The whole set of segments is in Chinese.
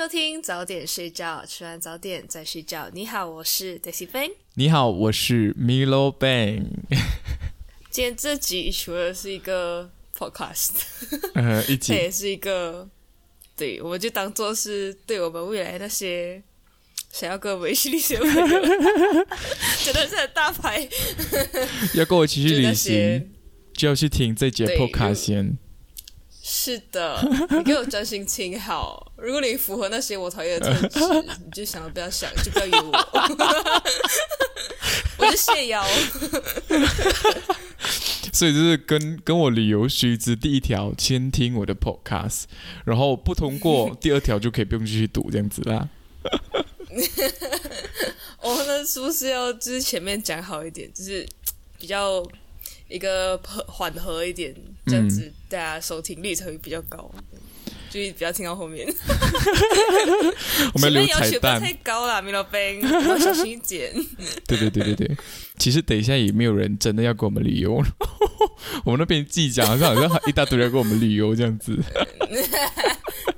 迎收听早点睡觉，吃完早点再睡觉。你好，我是 Daisy Bang。你好，我是 Milo Bang。今天这集除了是一个 podcast，呃，一集这也是一个，对，我们就当做是对我们未来那些想要跟我们一起旅行真的是很大牌。要跟我一起去旅行，就要去听这节对 podcast 先。是的，你给我专心听好。如果你符合那些我讨厌的特质，你就想都不要想，就不要约我，我就谢邀。所以就是跟跟我旅游须知第一条，先听我的 podcast，然后不通过第二条就可以不用继续读这样子啦。我，那是不是要就是前面讲好一点，就是比较一个和缓和一点，这样子大家收听率才会比较高。就是不要听到后面，我们要留彩蛋求太，高了，米老板，要小心一点。对对对对对。其实等一下也没有人真的要跟我们旅游，我们那边记讲好像好像一大堆人跟我们旅游这样子。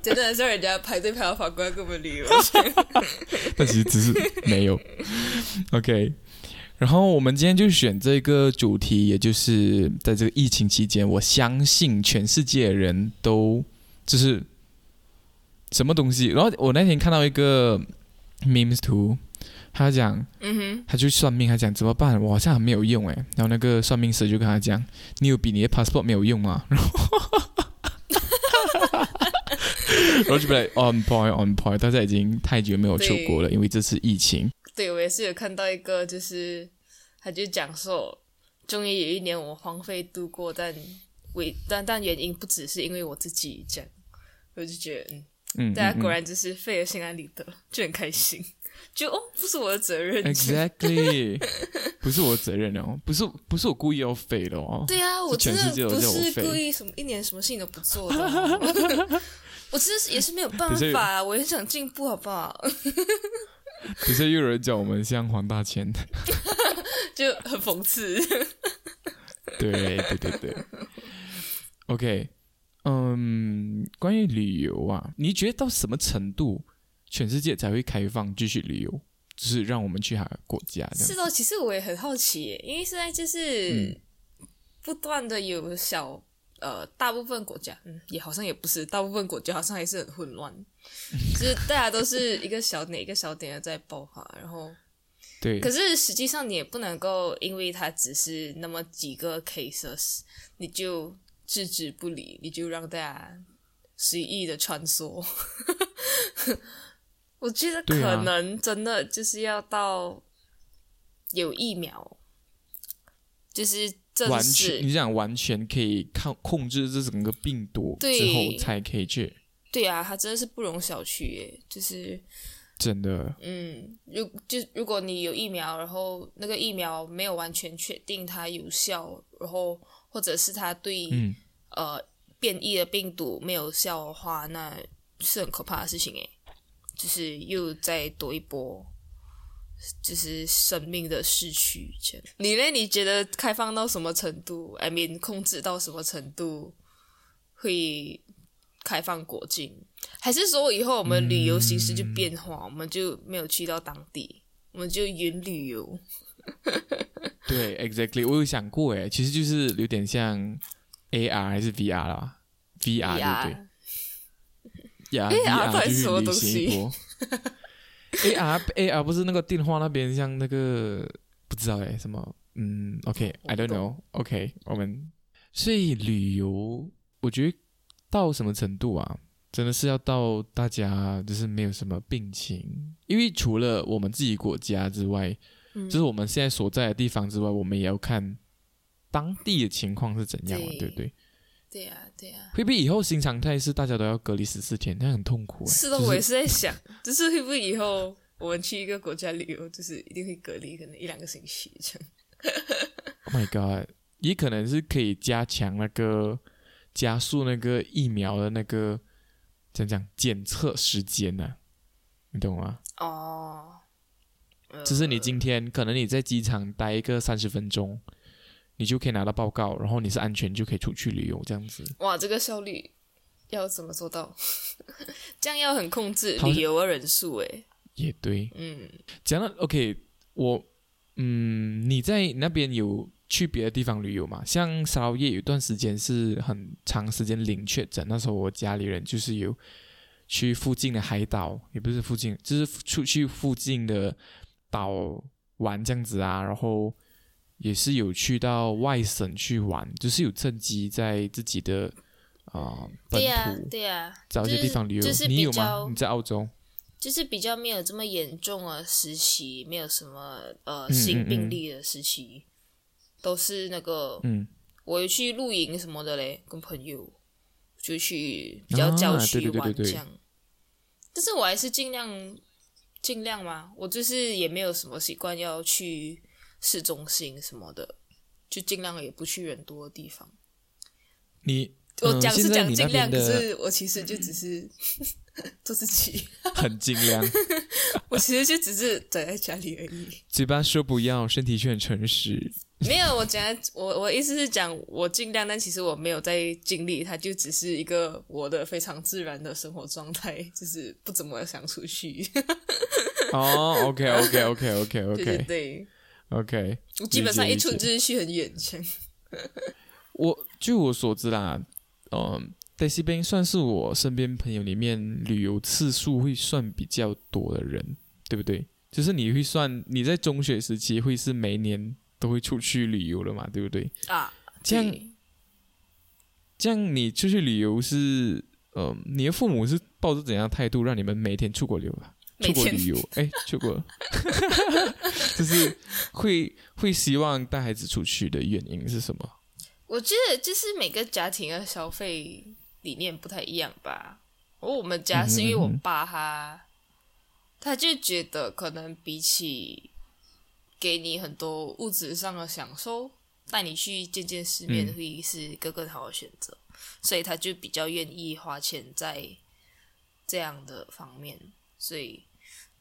真的是人家排队排到法国要跟我们旅游，但其实只是没有。OK，然后我们今天就选这个主题，也就是在这个疫情期间，我相信全世界的人都就是什么东西。然后我那天看到一个 memes 图，他讲嗯哼，他去算命，他讲怎么办？我好像很没有用哎。然后那个算命师就跟他讲，你有比你的 passport 没有用吗？然后。然后就被 on point on point，大家已经太久没有出国了，因为这次疫情。对我也是有看到一个，就是他就讲说，终于有一年我荒废度过，但为但但原因不只是因为我自己这样，我就觉得嗯。嗯，大家果嗯然就是废了心安理得，就很开心，就哦，不是我的责任。嗯 exactly，不是我的责任哦，不是不是我故意要废的哦。对啊，我真的不是故意什么一年什么事情都不做的哦、我真的是也是没有办法啊，我很想进步，好不好？可是又有人叫我们像黄大千，就很讽刺。对对对对。OK，嗯，关于旅游啊，你觉得到什么程度全世界才会开放继续旅游？就是让我们去哪个国家这样是？的，其实我也很好奇耶，因为现在就是嗯不断的有小呃，大部分国家，嗯，也好像也不是，大部分国家好像还是很混乱，就是大家都是一个小点一个小点的在爆发，然后对，可是实际上你也不能够因为它只是那么几个 cases，你就置之不理，你就让大家随意的穿梭。我觉得可能真的就是要到有疫苗，就是正完全你想完全可以抗控制这整个病毒对。之后才可以去，对啊，它真的是不容小觑耶，就是真的嗯，如就如果你有疫苗，然后那个疫苗没有完全确定它有效，然后或者是它对、嗯呃变异的病毒没有效的话，那是很可怕的事情诶，就是又再多一波，就是生命的逝去。这样，你呢？你觉得开放到什么程度？I mean，控制到什么程度会开放国境？还是说以后我们旅游形式就变化，我们就没有去到当地，我们就云旅游？对，exactly，我有想过诶，其实就是有点像 AR 还是 VR 啦，VR 对不对？呀 AR 到底是是什么东西 AR AR 不是那个电话那边像那个不知道诶什么嗯，OK，I、don't know，OK，、我们所以旅游，我觉得到什么程度啊？真的是要到大家就是没有什么病情，因为除了我们自己国家之外，嗯就是我们现在所在的地方之外，我们也要看当地的情况是怎样嘛，对对不对？对呀、会不会以后新常态是大家都要隔离十四天？那很痛苦、欸。是的，就是我也是在想，就是会不会以后我们去一个国家旅游，就是一定会隔离，可能一两个星期这样。Oh my god！也可能是可以加强那个加速那个疫苗的那个怎样讲检测时间呢、你懂吗？哦，呃就是你今天可能你在机场待一个三十分钟，你就可以拿到报告，然后你是安全就可以出去旅游这样子。哇，这个效率要怎么做到？这样要很控制旅游的人数诶。也对。嗯，讲到 OK，我嗯，你在那边有去别的地方旅游吗？像沙捞越有一段时间是很长时间零确诊，那时候我家里人就是有去附近的海岛，也不是附近，就是出去附近的岛玩这样子啊，然后也是有去到外省去玩，就是有趁机在自己的啊、本对呀、土对啊、找一些地方旅游。就是你有吗比较？你在澳洲？就是比较没有这么严重的时期，没有什么呃嗯新病例的时期，都是那个嗯，我有去露营什么的嘞，跟朋友就去比较郊区对对对对玩这样。但是我还是尽量尽量嘛，我就是也没有什么习惯要去市中心什么的，就尽量也不去人多的地方。你我讲是讲尽量，可是我其实就只是 做自己，很尽量。我其实就只是宅在家里而已。嘴巴说不要，身体却很诚实。没有，我讲我我意思是讲我尽量，但其实我没有在尽力，它就只是一个我的非常自然的生活状态，就是不怎么想出去。哦，OK，OK，OK，OK，OK，OK，对对对，OK 我基本上一出就是去很远这样。我据我所知啦，嗯、s y 边算是我身边朋友里面旅游次数会算比较多的人，对不对？就是你会算你在中学时期会是每年都会出去旅游了嘛，对不对？啊，这样这样你出去旅游是，呃，你的父母是抱着怎样的态度让你们每天出国旅游啊？出国旅游，哎，出国，就是会会希望带孩子出去的原因是什么？我觉得就是每个家庭的消费理念不太一样吧。我我们家是因为我爸他，他就觉得可能比起给你很多物质上的享受，带你去见见世面嗯会是一个更好的选择，所以他就比较愿意花钱在这样的方面。所以，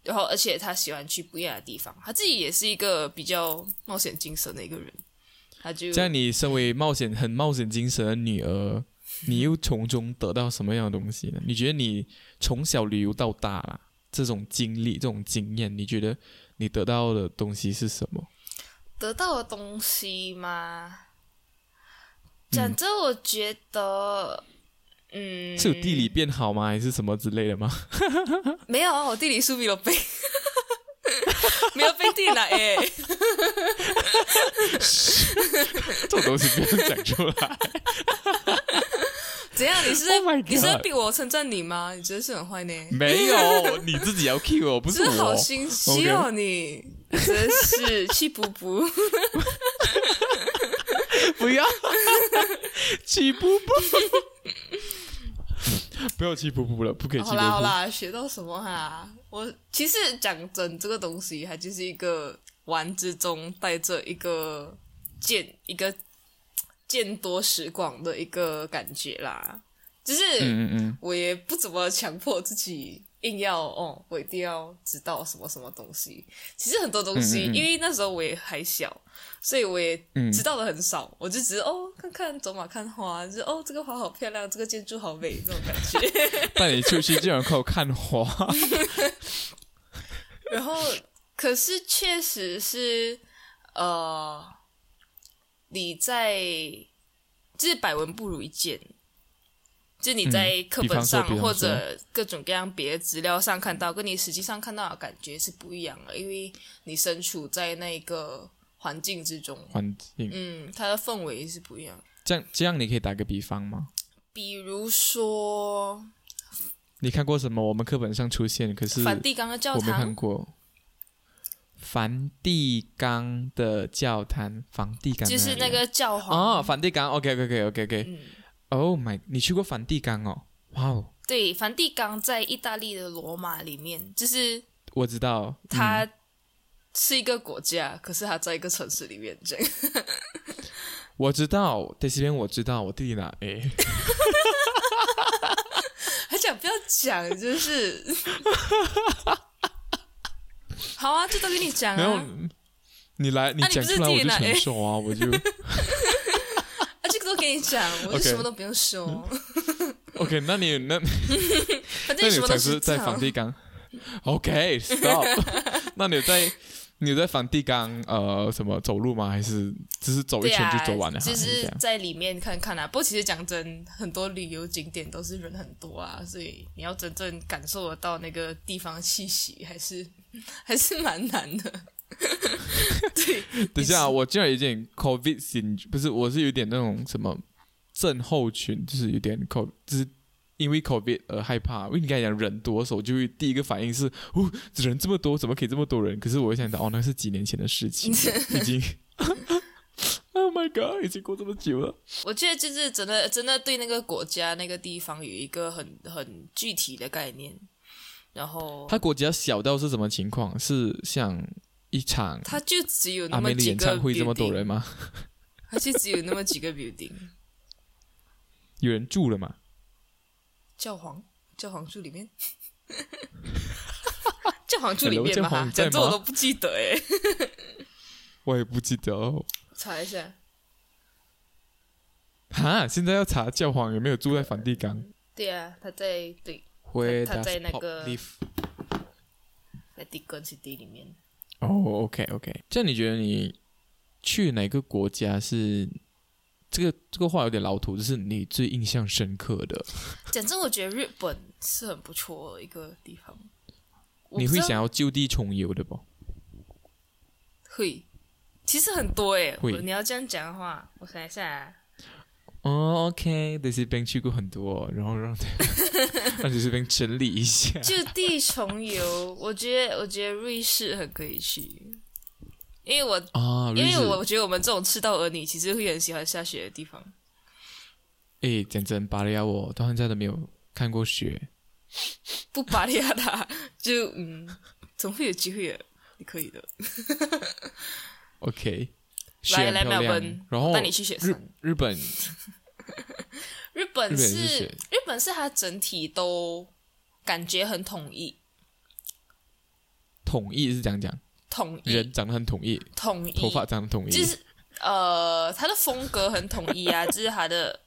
然后而且他喜欢去不一样的地方，他自己也是一个比较冒险精神的一个人。他就在，你身为冒险很冒险精神的女儿，你又从中得到什么样的东西呢？你觉得你从小旅游到大啦，这种经历、这种经验，你觉得你得到的东西是什么？得到的东西吗？讲真，我觉得，嗯，是有地理变好吗？还是什么之类的吗？没有啊，我地理书没有背，没有背地理哎，这种东西不要讲出来。怎样？你是在 Oh 你是在逼我称赞你吗？你觉得是很坏呢？没有，你自己要 cue 我，不是真的好我。心虚哦你，真是气补补。不要，气噗噗，不要气噗噗了，不可以气好。啦好啦，学到什么哈？我其实讲真，这个东西它就是一个玩之中带着一个见一个见多识广的一个感觉啦。就是嗯嗯嗯，我也不怎么强迫自己硬要哦，我一定要知道什么什么东西。其实很多东西，嗯嗯嗯因为那时候我也还小，所以我也嗯知道的很少。我就只是哦，看看走马看花，就是哦，这个花好漂亮，这个建筑好美，这种感觉。带你出去竟然靠看花，然后，可是确实是，呃，你在就是百闻不如一见，就是你在课本上、或者各种各样别的资料上看到，跟你实际上看到的感觉是不一样的，因为你身处在那个环境之中，环境。嗯，它的氛围是不一样。这样这样，你可以打个比方吗？比如说你看过什么？我们课本上出现，可是梵蒂冈的教我没看堂，过。梵蒂冈的教堂，梵蒂冈就是那个教皇哦，梵蒂冈，OK 嗯 Oh my，你去过梵蒂冈哦？哇哦，对，梵蒂冈在意大利的罗马里面，就是我知道，嗯它是一个国家，可是它在一个城市里面这样。我知道，在这边我知道，我弟弟拿 A。还讲不要讲，就是。好啊，这都跟你讲没有啊，，你来，你讲出来我就承受啊，我就啊，这个都给你讲，我就什么都不用说。OK。那 你那反那你正什么都是在梵蒂冈？OK，stop。那你在你在梵蒂冈呃什么走路吗？还是只是走一圈啊，就走完了？就还是这样？是在里面看看啊。不过其实讲真，很多旅游景点都是人很多啊，所以你要真正感受得到那个地方气息，还是还是蛮难的。对，等一下啊，我竟然有点 COVID 心，不是，我是有点那种什么症候群，就是有点 COVID，就是因为 COVID 而害怕。因为你刚才讲人多的时候，就会第一个反应是，哦，人这么多，怎么可以这么多人？可是我会想到，哦，那是几年前的事情，已经，Oh my God，已经过这么久了。我觉得就是真的真的对那个国家那个地方有一个很很具体的概念，然后他国家小到是什么情况？是像一场他就只有那么几个演唱会这么多人吗？他就只有那么几个 building。有人住了吗？教皇，教皇住里面，教皇住里面吗？教皇在讲这我都不记得哎，我也不记得哦。查一下。哈，现在要查教皇有没有住在梵蒂冈。对啊，他在对他在那个？在 Deacon City 里面。哦，OK OK，这样你觉得你去哪个国家是这个这个话有点老土，就是你最印象深刻的？讲真，我觉得日本是很不错的一个地方。你会想要就地重游的不？会，其实很多诶。会你要这样讲的话，我想一下啊，哦，OK，这些边去过很多，然后让 让这些边整理一下。就地重游，我觉得我觉得瑞士很可以去，因为我啊，因为瑞士我觉得我们这种赤道儿女其实会很喜欢下雪的地方。诶，讲真，巴利亚我到现在都没有看过雪。不巴利亚的，就嗯，总会有机会的，你可以的。OK，雪来来很漂亮然后带你去雪日山。日本日本是日本是它整体都感觉很统一，统一是这样讲，统一。人长得很统一，统一，头发长得统一，就是呃，他的风格很统一啊，就是他的，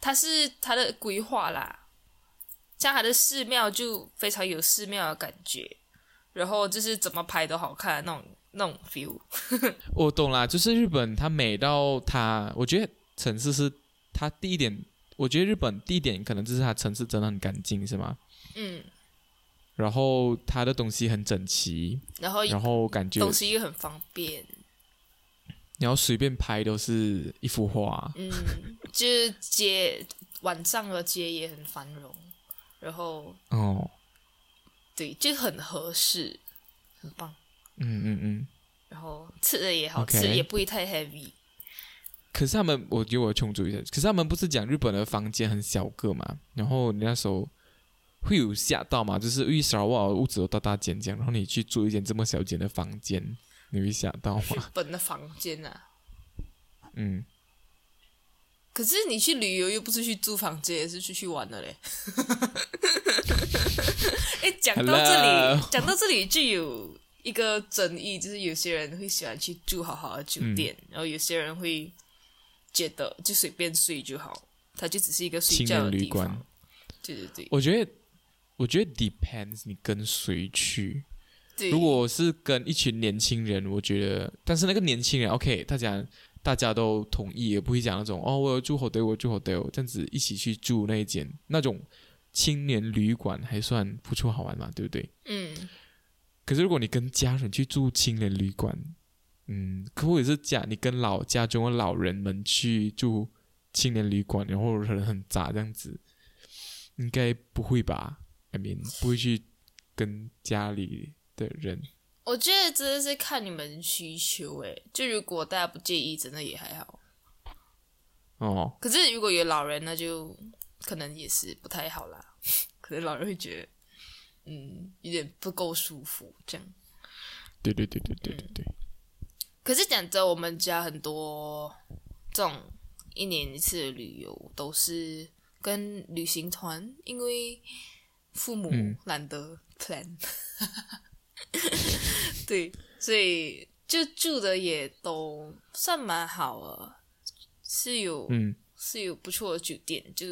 他是他的规划啦，像他的寺庙就非常有寺庙的感觉，然后就是怎么拍都好看那种那种 feel。我懂啦，就是日本它美到它，我觉得城市是它第一点，我觉得日本第一点可能就是它城市真的很干净，是吗？嗯，然后它的东西很整齐，然后然后感觉东西又很方便，你要随便拍都是一幅画，嗯，就是街晚上的街也很繁荣，然后哦，对，就很合适，很棒。嗯嗯嗯。然后吃的也好吃也不会太 heavy。可是他们，我觉得我充足一下，可是他们不是讲日本的房间很小个嘛？然后你那时候会有吓到嘛？就是因为沙瓦屋子都大大间这样，然后你去住一间这么小间的房间，你会吓到吗日？本的房间啊，嗯，可是你去旅游又不是去租房间，也是出去玩的嘞。哎，讲到这里讲到这里就有一个争议，就是有些人会喜欢去住好好的酒店，嗯然后有些人会觉得就随便睡就好，它就只是一个睡青觉的年旅馆。对对对，我觉得，我觉得 depends 你跟谁去。如果是跟一群年轻人，我觉得，但是那个年轻人，OK，大家大家都同意，也不会讲那种哦，我有住 hotel，我有住 hotel，这样子一起去住那一间那种青年旅馆，还算不错，好玩嘛，对不对？嗯，可是如果你跟家人去住青年旅馆，嗯，可或者是家你跟老家中的老人们去住青年旅馆，然后人很杂这样子，应该不会吧？I mean，不会去跟家里的人。我觉得真的是看你们需求诶，就如果大家不介意，真的也还好。哦，可是如果有老人，那就可能也是不太好啦。可能老人会觉得，嗯，有点不够舒服这样。对对对对对对对，可是讲真，我们家很多这种一年一次的旅游都是跟旅行团，因为父母嗯懒得 plan，、对，所以就住的也都算蛮好了，是有、嗯。是有不错的酒店，就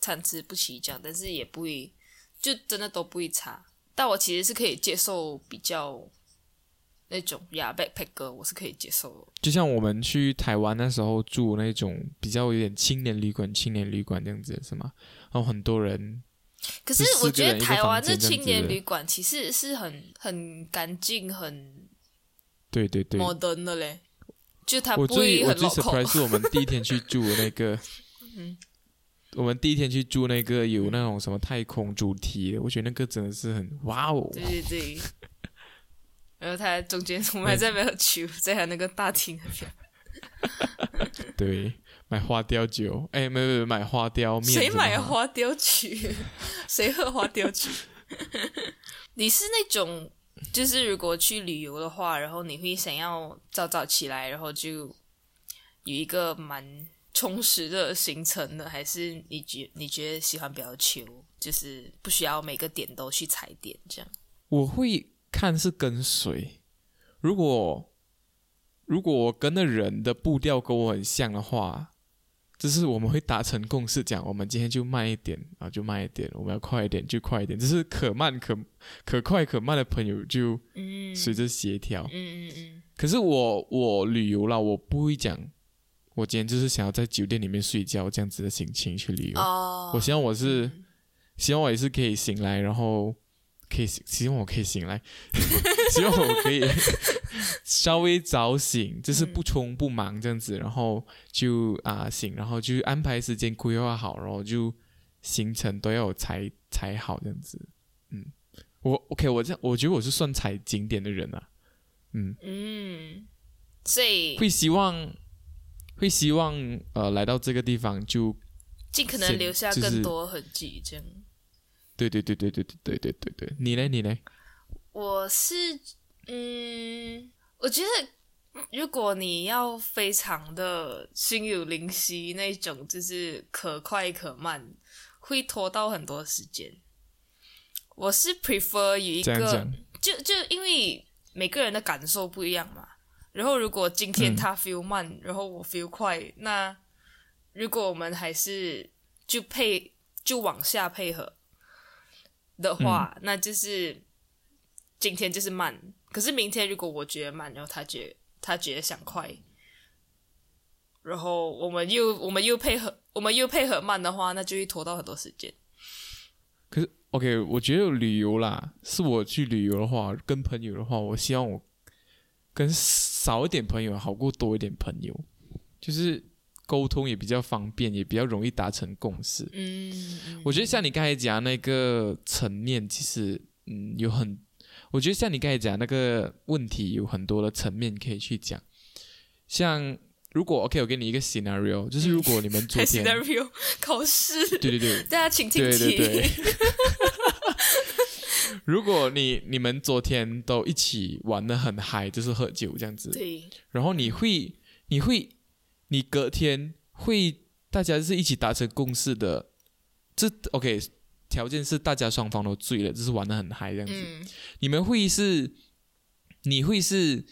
参差不齐这样，但是也不会就真的都不会差。但我其实是可以接受比较那种呀 backpacker，我是可以接受的。就像我们去台湾那时候住那种比较有点青年旅馆、青年旅馆这样子是吗？然后很多人，可是我觉得台湾的青年旅馆其实是很很干净、很对对对，modern 的嘞，就它不会很最我最 local。surprise 是我们第一天去住的那个，嗯我们第一天去住那个有那种什么太空主题的，我觉得那个真的是很哇哦，对对对。然后他中间我们还在没有去，在他那个大厅那边。对，买花雕酒，哎，没有没有买花雕面，谁买花雕酒？谁喝花雕酒？你是那种，就是如果去旅游的话，然后你会想要早早起来，然后就有一个蛮充实的行程呢，还是你觉你觉得喜欢比较求，就是不需要每个点都去踩点这样？我会看是跟谁，如果如果我跟的人的步调跟我很像的话，就是我们会达成共识，讲我们今天就慢一点啊，就慢一点；我们要快一点就快一点。就是可慢可可快可慢的朋友就嗯随着协调。嗯嗯嗯可是我我旅游啦，我不会讲，我今天就是想要在酒店里面睡觉这样子的心情去旅游。哦，我希望我是，嗯。希望我也是可以醒来，然后可以希望我可以醒来，希望我可以 稍微早醒，就是不冲不忙这样子，然后就啊、醒，然后就安排时间规划好，然后就行程都要有踩踩好这样子。嗯，我 OK，我这样我觉得我是算踩景点的人啊。嗯，嗯，所以会希望会希望呃来到这个地方就尽可能留下更多痕迹，这样。对对对对对对对对对对，你呢你呢？我是，嗯，我觉得如果你要非常的心有灵犀那种，就是可快可慢，会拖到很多时间。我是 prefer 有一个就就因为每个人的感受不一样嘛。然后如果今天嗯他 feel 慢，然后我 feel 快，那如果我们还是就配就往下配合的话，那就是今天就是慢。可是明天如果我觉得慢，然后他觉他觉得想快，然后我们又我们又配合我们又配合慢的话，那就会拖到很多时间。可是 OK，我觉得旅游啦，是我去旅游的话，跟朋友的话，我希望我跟少一点朋友好过多一点朋友，就是沟通也比较方便，也比较容易达成共识。嗯，嗯我觉得像你刚才讲那个层面，其实嗯有很，我觉得像你刚才讲那个问题有很多的层面可以去讲。像如果 OK，我给你一个 scenario，就是如果你们昨天，scenario 考试，对对对，大家请听对题。对对。如果你你们昨天都一起玩的很嗨，就是喝酒这样子，对。然后你会你会你隔天会大家是一起达成共识的，这 OK 条件是大家双方都醉了，就是玩的很嗨这样子。嗯，你们会是你会是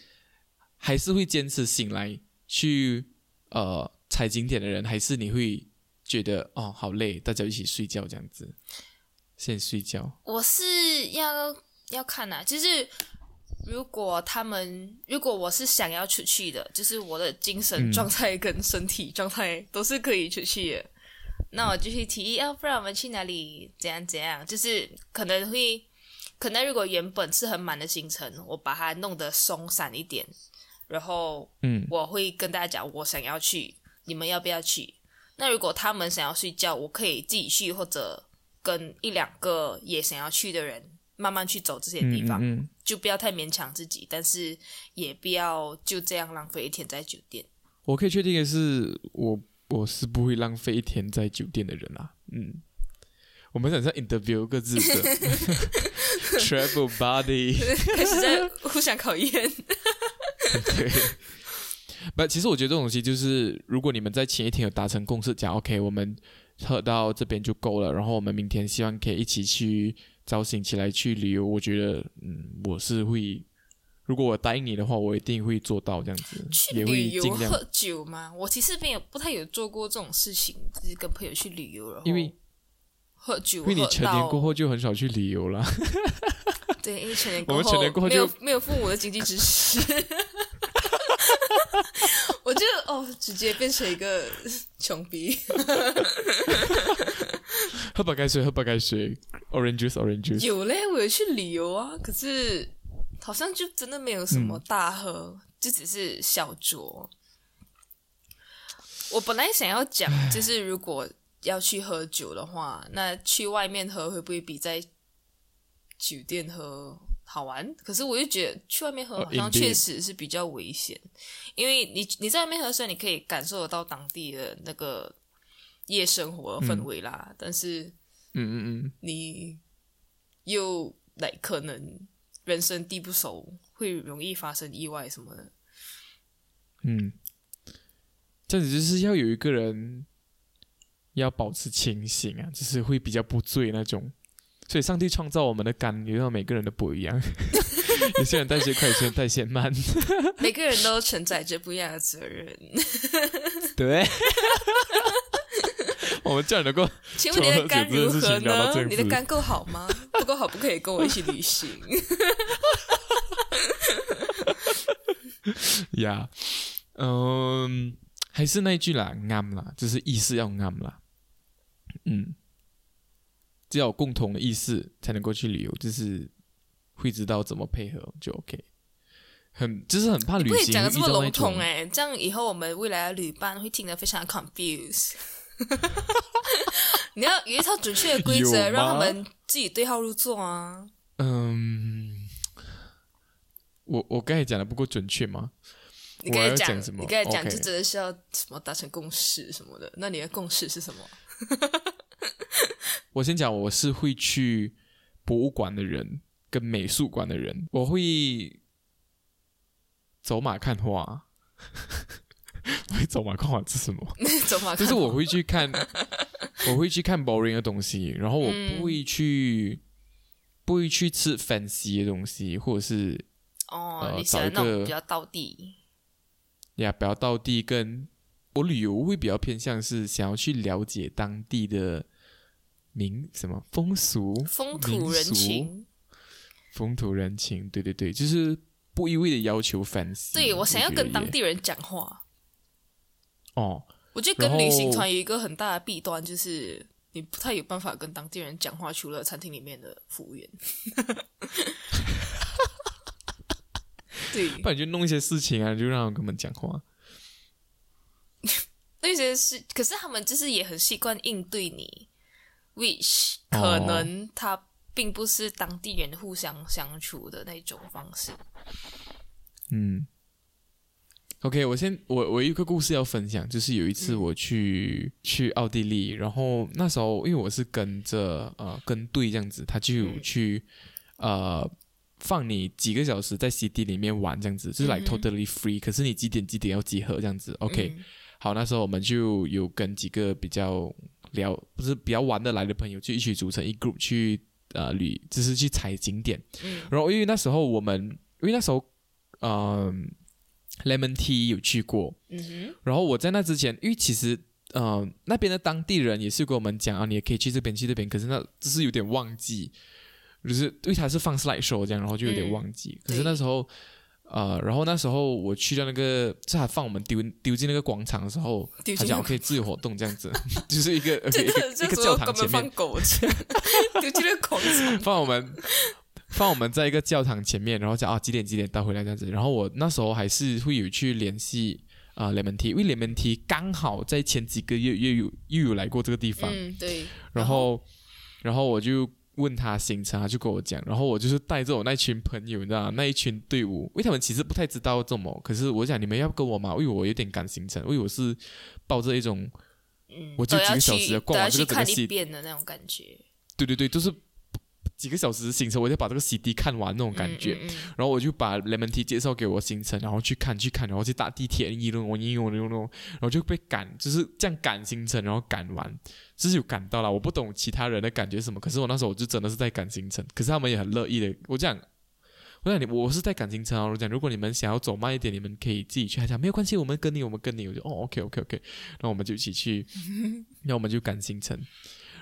还是会坚持醒来去呃踩景点的人，还是你会觉得哦好累，大家一起睡觉这样子，先睡觉。我是要要看啊，就是如果他们如果我是想要出去的，就是我的精神嗯状态跟身体状态都是可以出去的，那我就去提议，要、不然我们去哪里？怎样怎样？就是可能会，可能如果原本是很满的行程，我把它弄得松散一点，然后嗯我会跟大家讲我想要去，你们要不要去？那如果他们想要睡觉，我可以自己去，或者跟一两个也想要去的人慢慢去走这些地方，嗯嗯嗯就不要太勉强自己，但是也不要就这样浪费一天在酒店。我可以确定的是，我我是不会浪费一天在酒店的人啦。嗯，我们想在 interview 各自的 travel body，开始在互相考验。对。不，其实我觉得这种东西就是，如果你们在前一天有达成共识，讲 OK，我们喝到这边就够了，然后我们明天希望可以一起去早醒起来去旅游。我觉得，嗯，我是会，如果我答应你的话，我一定会做到这样子，去也会旅游。喝酒吗？我其实没有不太有做过这种事情，就是跟朋友去旅游，然后因为喝酒，因为你成年过后，就很少去旅游了。对，因为成年过后，们成年过后没有就没有父母的经济支持，我就哦，直接变成一个 穷逼。喝白开水，喝白开水，orange juice，orange juice。有嘞，我有去旅游啊，可是好像就真的没有什么嗯大喝，就只是小酌。我本来想要讲，就是如果要去喝酒的话，那去外面喝会不会比在酒店喝好玩？可是我又觉得去外面喝哦好像确实是比较危险，因为你你在外面喝，虽然你可以感受得到当地的那个夜生活氛围啦，但是嗯嗯嗯，你又来可能人生地不熟，会容易发生意外什么的。嗯，这样子就是要有一个人要保持清醒啊，就是会比较不醉那种。所以上帝创造我们的肝，也让每个人都不一样。有些人代谢快，有些人代谢慢。每个人都承载着不一样的责任。对，我们这样能够请问你的肝如何呢？你的肝够好吗？不够好，不可以跟我一起旅行。呀嗯，还是那一句啦，啱啦，就是意思要啱啦。嗯，只要有共同的意识，才能够去旅游，就是会知道怎么配合就 OK。很就是很怕旅不可以行讲的这么笼统哎、这样以后我们未来的旅伴会听得非常 confused。你要有一套准确的规则，让他们自己对号入座啊。嗯，我我刚才讲的不够准确吗？你刚才讲什么你刚才讲就真的是要什么达成共识什么的。那你的共识是什么？我先讲，我是会去博物馆的人，跟美术馆的人，我会走马看花。我 会走马看花是什么？走马看就是我会去看，我会去看 boring 的东西，然后我不会去，不会去吃 fancy 的东西，或者是哦，呃你喜欢那找一个种比较道地。呀，比较到地跟我旅游会比较偏向是想要去了解当地的民什么风俗、风土人情。风土人情，对对对，就是不一味的要求 fancy。对我想要跟当地人讲话。哦，我觉得跟旅行团有一个很大的弊端，就是你不太有办法跟当地人讲话，除了餐厅里面的服务员。对，不然就弄一些事情啊，就让他们讲话。那些是，可是他们就是也很习惯应对你，which 哦。可能他并不是当地人互相相处的那种方式。嗯，OK，我先我我有一个故事要分享，就是有一次我去、去奥地利，然后那时候因为我是跟着呃跟队这样子，他就有嗯。去、呃放你几个小时在 CD 里面玩这样子，就是 like totally free，、可是你几点几点要集合这样子，OK，、嗯好，那时候我们就有跟几个比较聊，不是比较玩得来的朋友，就一起组成一 group 去呃旅，就是去踩景点。嗯然后因为那时候我们，因为那时候，嗯、Lemon Tea 有去过，嗯哼，然后我在那之前，因为其实呃那边的当地人也是跟我们讲啊，你也可以去这边去这边，可是那只是有点忘记，就是因为他是放 slide show 这样，然后就有点嗯忘记。可是那时候。呃，然后那时候我去到那个，是他放我们丢丢进那个广场的时候，他讲可以自由活动这样子，就是一个 这一个教堂前面放狗去，丢进了广场。放我们放我们在一个教堂前面，然后讲啊几点几点到回来这样子。然后我那时候还是会有去联系啊、呃、Lemon Tea，因为 Lemon Tea 刚好在前几个月又有又有来过这个地方，嗯，对。然后然后我就问他行程，他就跟我讲，然后我就是带着我那群朋友，你知道吗那一群队伍，因为他们其实不太知道这么，可是我讲你们要跟我嘛？因为我有点赶行程，因为我是抱着一种嗯，我就几个小时逛完这个整个戏遍的那种感觉，对对对，就是几个小时的行程，我就把这个 CD 看完那种感觉。嗯嗯嗯然后我就把 Lemon Tea 介绍给我行程，然后去看去看，然后去搭地铁，一路我一弄我弄弄，然后就被赶，就是这样赶行程，然后赶完，就是有赶到了。我不懂其他人的感觉是什么，可是我那时候我就真的是在赶行程，可是他们也很乐意的。我讲，我讲你，我是在赶行程啊。我讲，如果你们想要走慢一点，你们可以自己去。他讲没有关系，我们跟你，我们跟你。我就哦，OK OK OK，然后我们就一起去，然后我们就赶行程。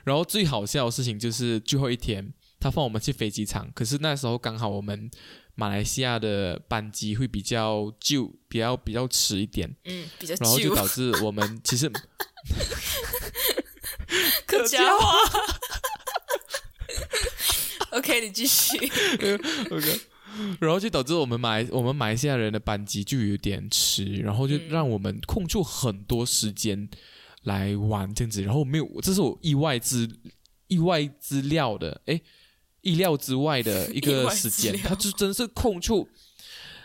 然后最好笑的事情就是最后一天，他放我们去飞机场，可是那时候刚好我们马来西亚的班机会比较旧，比较比较迟一点，嗯，比较然后就旧，导致我们其实 客家话。OK，你继续。OK，然后就导致我们马来我们马来西亚人的班机就有点迟，然后就嗯让我们空出很多时间来玩这样子，然后没有，这是我意外之意外之料的，诶，意料之外的一个 时间，他就真是空出，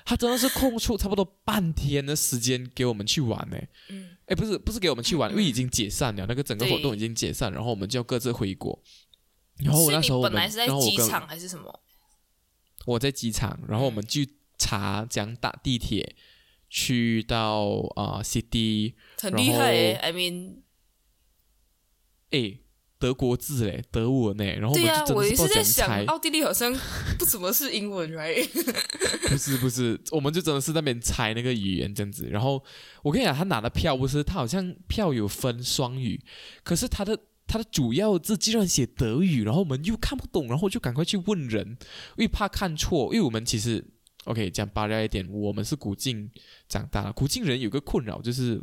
他真的是空出差不多半天的时间给我们去玩呢。嗯，哎，不是不是给我们去玩，因为已经解散了，那个整个活动已经解散，然后我们就要各自回国。然后我那时候我们，本来是在然后我跟机场还是什么？我在机场，然后我们去查怎样打地铁去到啊、呃 City，很厉害 I mean，哎，德国字嘞，德文嘞，然后我对呀、我也是在想，奥地利好像不怎么是英文，right？不是不是，我们就真的是在那边猜那个语言这样子。然后我跟你讲，他拿的票不是，他好像票有分双语，可是他的他的主要字居然写德语，然后我们又看不懂，然后就赶快去问人，因为怕看错，因为我们其实 OK 讲八卦一点，我们是古晋长大的，古晋人有个困扰就是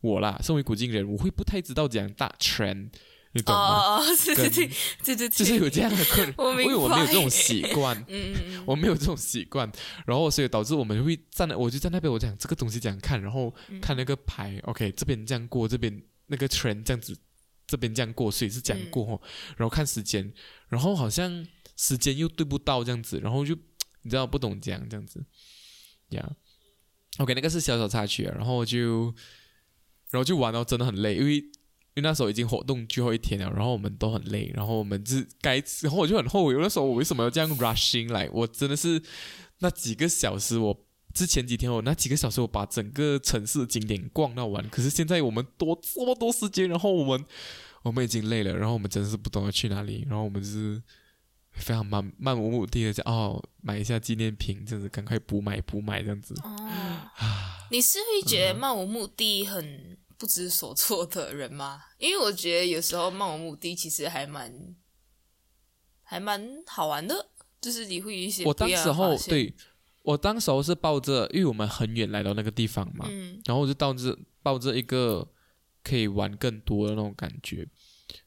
我啦，身为古晋人，我会不太知道怎样打 trend，你懂吗？哦哦，哦对对跟对对对对，就是有这样的困扰，因为我没有这种习惯。嗯我没有这种习惯，然后所以导致我们会站在，我就在那边我讲这个东西怎样看，然后嗯看那个牌，OK 这边这样过，这边那个 trend 这样子，这边这样过，所以是这样过嗯。哦，然后看时间，然后好像时间又对不到这样子，然后就你知道不懂讲这样子，呀、OK 那个是小小插曲啊，然后就然后就玩到真的很累，因为。因为那时候已经活动最后一天了，然后我们都很累，然后我们是该，然后我就很后悔，那时候我为什么要这样 rushing 来？我真的是那几个小时，我之前几天我那几个小时我把整个城市的景点逛到完，可是现在我们多这么多时间，然后我们我们已经累了，然后我们真的是不懂得去哪里，然后我们是非常漫漫无目的的讲哦，买一下纪念品，这样子赶快补买补买这样子。哦，你是会觉得嗯漫无目的很不知所措的人吗？因为我觉得有时候漫无目的其实还蛮还蛮好玩的，就是你会有一些我当时候对我当时候是抱着，因为我们很远来到那个地方嘛，嗯然后我就抱着抱着一个可以玩更多的那种感觉。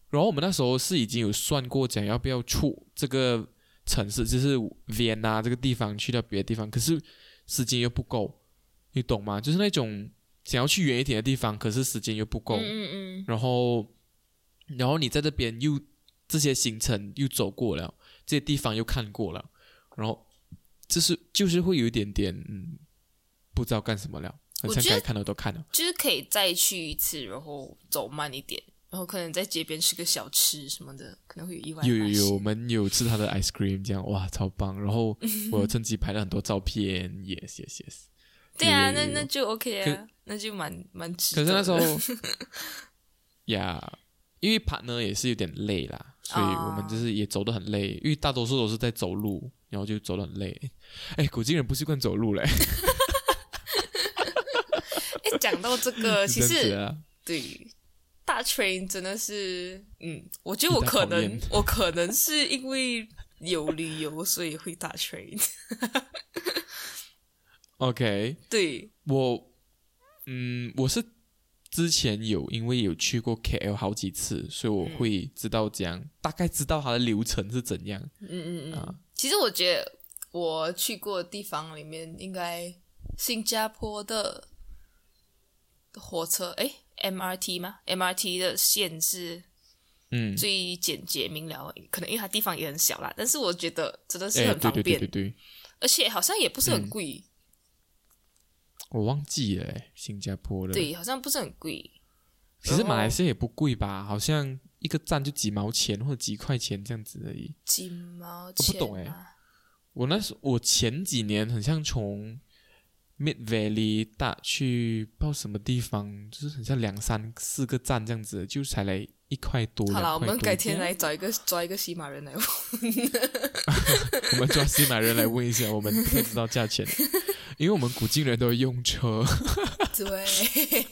然后我们那时候是已经有算过，讲要不要出这个城市，就是 Vienna 这个地方去到别的地方，可是时间又不够，你懂吗？就是那种想要去远一点的地方，可是时间又不够，嗯嗯嗯，然后然后你在这边又这些行程又走过了，这些地方又看过了，然后就是就是会有一点点嗯，不知道干什么了，好我觉得像该看的都看了。就是可以再去一次，然后走慢一点，然后可能在街边吃个小吃什么的，可能会有意外有有有，我们有吃他的 ice cream，这样哇，超棒！然后我 趁机拍了很多照片，yes yes yes。对啊，那那就 OK 啊，那就蛮蛮值可。是那时候，呀，因为 partner 也是有点累啦，所以我们就是也走得很累，因为大多数都是在走路，然后就走得很累。哎，古今人不习惯走路嘞，哎，讲到这个，其实对大 train 真的是，嗯，我觉得我可能我可能是因为有旅游，所以会大 train。OK，对，我嗯，我是之前有因为有去过 KL 好几次，所以我会知道这样，大概知道它的流程是怎样。嗯嗯嗯。啊其实我觉得我去过的地方里面，应该新加坡的火车，诶 m r t 吗？MRT 的线是嗯，最简洁明了，可能因为它地方也很小啦，但是我觉得真的是哎，很方便，对对对对对，而且好像也不是很嗯贵，我忘记了，哎新加坡的。，对，好像不是很贵。其实马来西亚也不贵吧？好像一个站就几毛钱或者几块钱这样子而已。几毛我钱、啊？不懂哎我那时我前几年很像从 Mid Valley 大去不知道什么地方，就是很像两三四个站这样子，就才来一块多。好了，我们改天来找一个抓一个西马人来问。我们抓西马人来问一下，我们不知道价钱，因为我们古晋人都用车。对，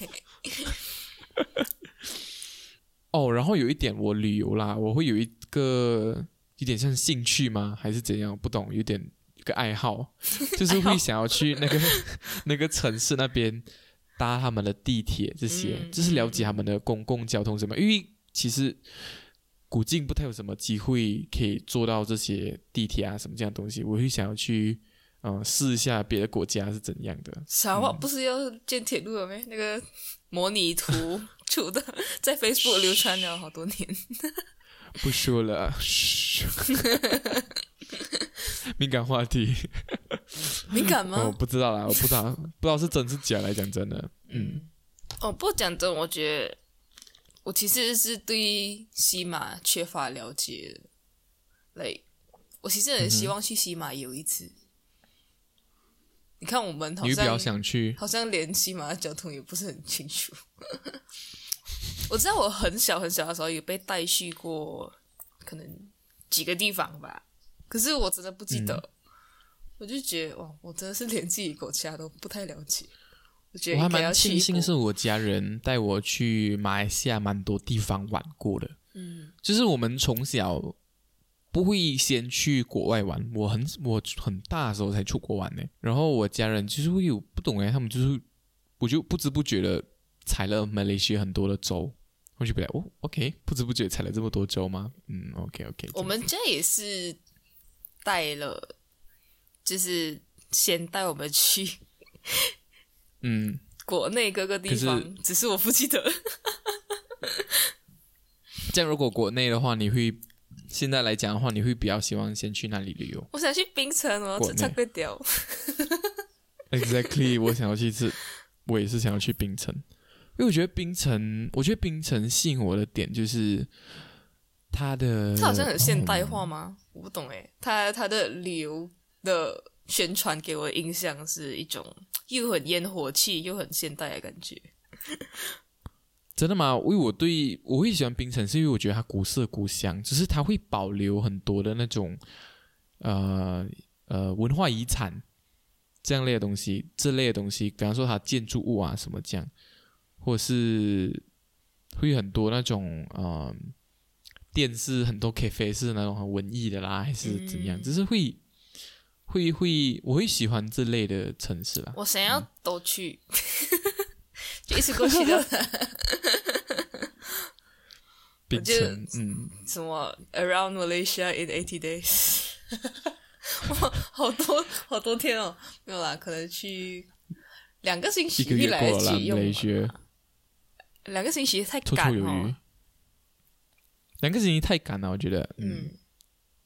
哦，然后有一点我旅游啦，我会有一个有点像兴趣吗？还是怎样？不懂，有点一个爱好，就是会想要去那个那个城市那边搭他们的地铁这些，嗯就是了解他们的公共交通什么。因为其实古晋不太有什么机会可以做到这些地铁啊什么这样的东西，我会想要去嗯、呃试一下别的国家是怎样的。啥话不是要建铁路了没？那个模拟图 出的，在 Facebook 流传了好多年。不说了，嘘 敏感话题。敏感吗我吗？不知道啦，我不知道，不知道是真是假来讲真的。嗯，哦，不过讲真，我觉得我其实是对西马缺乏了解的。like，我其实很希望去西马游一次。你看，我们好像想去？好像连西马的交通也不是很清楚。我知道我很小很小的时候有被带去过，可能几个地方吧，可是我真的不记得。嗯我就觉得哇，我真的是连自己国家都不太了解。我觉得我还蛮庆幸是我家人带我去马来西亚蛮多地方玩过的。嗯就是我们从小不会先去国外玩，我很我很大的时候才出国玩呢。然后我家人就是会有不懂哎，他们就是我就不知不觉的踩了马来西亚很多的州，我就比来哦，OK，不知不觉踩了这么多州吗？嗯，OK OK，我们家也是带了，就是先带我们去嗯，国内各个地方，只是我不记得。这样如果国内的话，你会现在来讲的话，你会比较希望先去哪里旅游我想去冰城哦，国内吃菜龟雕。？Exactly，我想要去吃，我也是想要去冰城，因为我觉得冰城，我觉得冰城吸引我的点就是它的，它好像很现代哦化吗？我不懂诶，它它的旅游的宣传给我的印象是一种 又很烟火气又很现代的感觉。真的吗？因为我对我会喜欢冰城，是因为我觉得它古色古香，只是它会保留很多的那种呃呃文化遗产这样类的东西，这类的东西，比方说它建筑物啊什么这样，或者是会有很多那种呃电视很多 cafe 是那种很文艺的啦，还是怎样，嗯只是会会会我会喜欢这类的城市啦。我想要都去，就一次过去的。槟觉得，嗯，什么 Around Malaysia in eighty days，哇，好多好多天哦，没有啦，可能去两个星期，一来得及用。两个星期太赶哦。。两个星期太赶了，我觉得，嗯，嗯，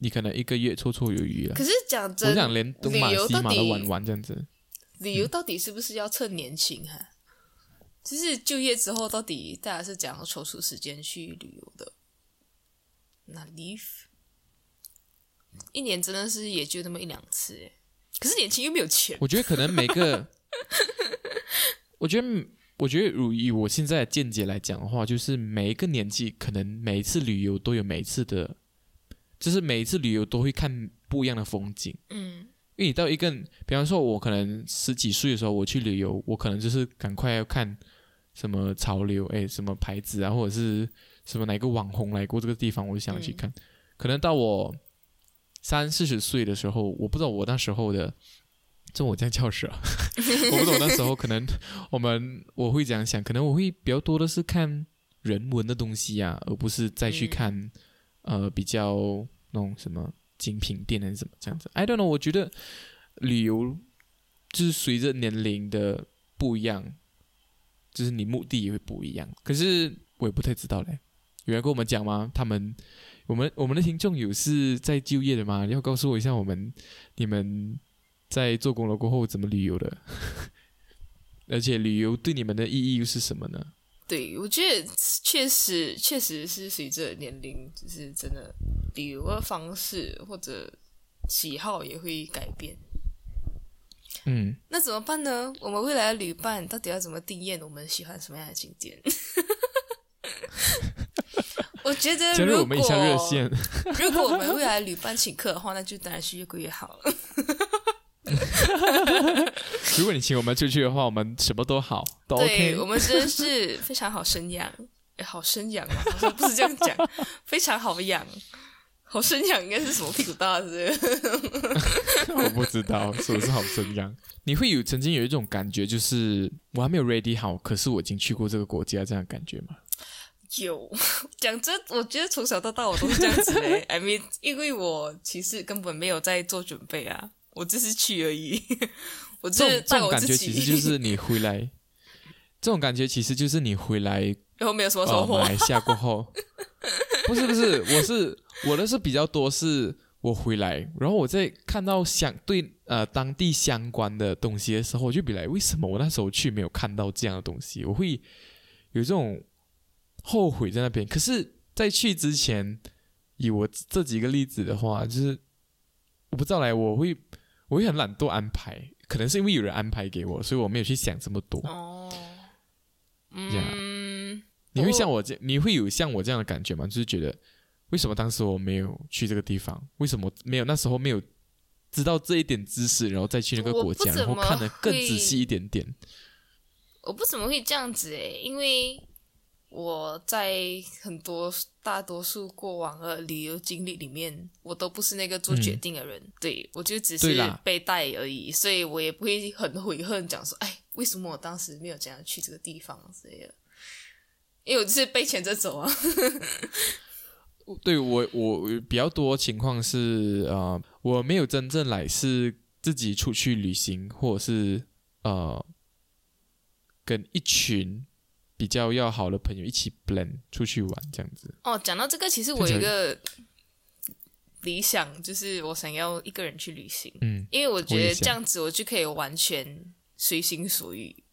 你可能一个月绰绰有余了。可是讲我真，想连东马西马都玩完这样子。旅游到底是不是要趁年轻哈？就是就业之后，到底大家是怎样抽出时间去旅游的？那 leave 一年真的是也就那么一两次诶，可是年轻又没有钱，我觉得可能每个，我觉得，我觉得，如以我现在的见解来讲的话，就是每一个年纪，可能每一次旅游都有每一次的，就是每一次旅游都会看不一样的风景。嗯因为你到一个，比方说，我可能十几岁的时候我去旅游，我可能就是赶快要看什么潮流，哎，什么牌子啊，或者是什么哪个网红来过这个地方，我就想去看。可能到我三四十岁的时候，我不知道我那时候的，这我这样叫是啊，我不知道那时候可能我们我会这样想，可能我会比较多的是看人文的东西啊，而不是再去嗯看、呃比较那种什么精品店还是什么这样子。I don't know，我觉得旅游就是随着年龄的不一样，就是你目的也会不一样。可是我也不太知道嘞，有人跟我们讲吗？他们我们我们的听众有是在就业的吗？要告诉我一下，我们你们在做工了过后怎么旅游的？而且旅游对你们的意义又是什么呢？对，我觉得确实确实是随着年龄，就是真的旅游的方式或者喜好也会改变。嗯，那怎么办呢？我们未来的旅伴到底要怎么定义我们喜欢什么样的景点？我觉得如果我们一下热线。如果我们未来的旅伴请客的话，那就当然是越贵越好了。如果你请我们出去的话，我们什么都好，都对 OK 我。们真的是非常好生养。哎，好生养啊！好 像不是这样讲，非常好养。好生养应该是什么屁股大是？我不知道是不是好生养。你会有曾经有一种感觉，就是我还没有 ready 好，可是我已经去过这个国家，这样感觉吗？有，讲真，我觉得从小到大我都是这样子嘞。I mean，因为我其实根本没有在做准备啊，我只是去而已。我这这种感觉其实就是你回来，这种感觉其实就是你回来，然后没有什么收获。马来西亚过后，不是不是，我是我的是比较多，是我回来，然后我在看到相对呃当地相关的东西的时候，我就比来，为什么我那时候去没有看到这样的东西？我会有这种后悔在那边。可是，在去之前，以我这几个例子的话，就是我不知道来，我会我会很懒惰安排。可能是因为有人安排给我，所以我没有去想这么多。哦，嗯，你会像我这，你会有像我这样的感觉吗？就是觉得为什么当时我没有去这个地方？为什么没有那时候没有知道这一点知识，然后再去那个国家，然后看得更仔细一点点？我不怎么会这样子诶，因为。我在很多大多数过往的旅游经历里面，我都不是那个做决定的人，对我就只是被带而已，所以我也不会很悔恨，讲说，哎，为什么我当时没有这样去这个地方之类的，因为我就是被牵着走啊。对我，我比较多情况是，呃，我没有真正来是自己出去旅行，或者是呃，跟一群。比较要好的朋友一起 blend 出去玩这样子。哦，讲到这个，其实我有一个理想，就是我想要一个人去旅行。嗯，因为我觉得这样子我就可以完全随心所欲。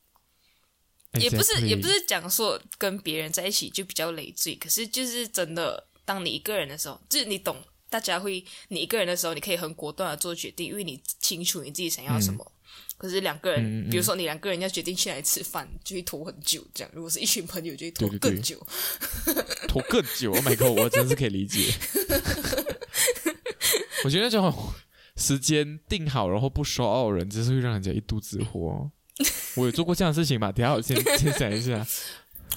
也不是，也不是讲说跟别人在一起就比较累赘，可是就是真的，当你一个人的时候，就是你懂，大家会你一个人的时候，你可以很果断的做决定，因为你清楚你自己想要什么。可是两个人，比如说你两个人要决定去哪里吃饭，就会拖很久。这样，如果是一群朋友，就会拖更久。拖更久，Oh my god！我真是可以理解。我觉得那种时间定好，然后不说傲人，真是会让人家一肚子火。我有做过这样的事情吧？等下我先 先想一下。